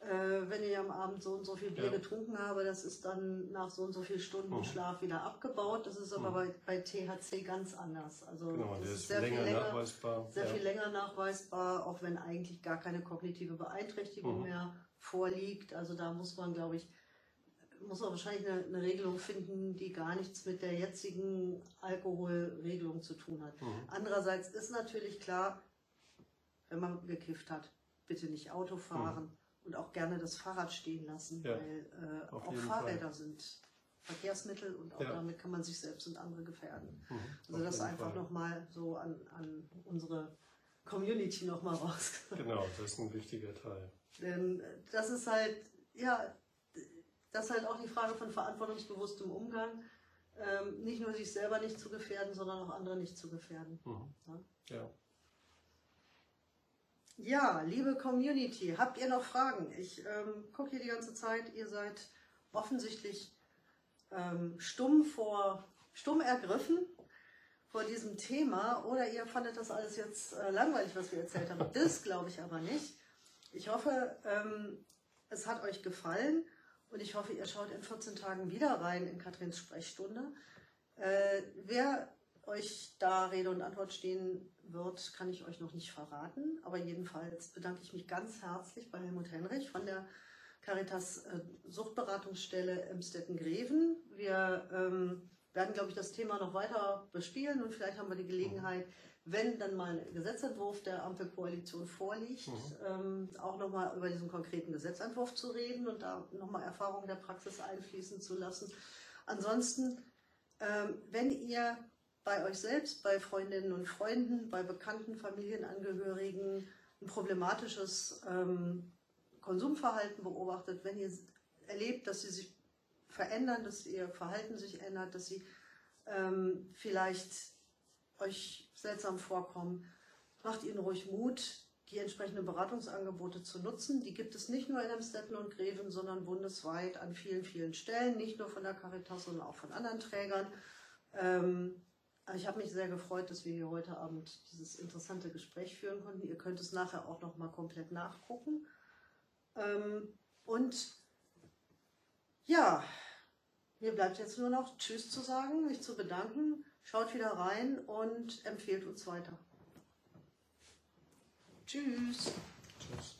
äh, wenn ich am Abend so und so viel Bier Ja. getrunken habe, das ist dann nach so und so viel Stunden Mhm. Schlaf wieder abgebaut. Das ist aber Mhm. bei, bei THC ganz anders. Also Genau, das ist sehr länger viel länger, nachweisbar. sehr ja. viel länger nachweisbar, auch wenn eigentlich gar keine kognitive Beeinträchtigung Mhm. mehr vorliegt. Also da muss man, glaube ich, muss man wahrscheinlich eine, eine Regelung finden, die gar nichts mit der jetzigen Alkoholregelung zu tun hat. Mhm. Andererseits ist natürlich klar, wenn man gekifft hat, bitte nicht Auto fahren und auch gerne das Fahrrad stehen lassen, Mhm. Ja, weil äh, auch Fahrräder sind Verkehrsmittel und auch Ja. damit kann man sich selbst und andere gefährden. Mhm. Also das einfach Fall. nochmal so an, an unsere Community nochmal raus. Genau, das ist ein wichtiger Teil. Denn das ist halt, ja, das ist halt auch die Frage von verantwortungsbewusstem Umgang. Ähm, nicht nur sich selber nicht zu gefährden, sondern auch andere nicht zu gefährden. Mhm. Ja. Ja. Ja, liebe Community, habt ihr noch Fragen? Ich ähm, gucke hier die ganze Zeit, ihr seid offensichtlich ähm, stumm vor, stumm ergriffen vor diesem Thema oder ihr fandet das alles jetzt äh, langweilig, was wir erzählt haben. Das glaube ich aber nicht. Ich hoffe, ähm, es hat euch gefallen und ich hoffe, ihr schaut in 14 Tagen wieder rein in Katrins Sprechstunde. Äh, wer euch da Rede und Antwort stehen wird, kann ich euch noch nicht verraten. Aber jedenfalls bedanke ich mich ganz herzlich bei Helmut Henrich von der Caritas äh, Suchtberatungsstelle Emstetten-Greven. Wir ähm, werden, glaube ich, das Thema noch weiter bespielen und vielleicht haben wir die Gelegenheit, wenn dann mal ein Gesetzentwurf der Ampelkoalition vorliegt, Mhm. ähm, auch nochmal über diesen konkreten Gesetzentwurf zu reden und da nochmal Erfahrungen der Praxis einfließen zu lassen. Ansonsten, ähm, wenn ihr bei euch selbst, bei Freundinnen und Freunden, bei bekannten Familienangehörigen ein problematisches ähm, Konsumverhalten beobachtet, wenn ihr erlebt, dass sie sich verändern, dass ihr Verhalten sich ändert, dass sie ähm, vielleicht euch seltsam vorkommen, macht ihnen ruhig Mut, die entsprechenden Beratungsangebote zu nutzen. Die gibt es nicht nur in Emstetten und Greven, sondern bundesweit an vielen, vielen Stellen, nicht nur von der Caritas, sondern auch von anderen Trägern. Ähm, ich habe mich sehr gefreut, dass wir hier heute Abend dieses interessante Gespräch führen konnten. Ihr könnt es nachher auch noch mal komplett nachgucken. Ähm, und ja, mir bleibt jetzt nur noch Tschüss zu sagen, mich zu bedanken. Schaut wieder rein und empfehlt uns weiter. Tschüss. Tschüss.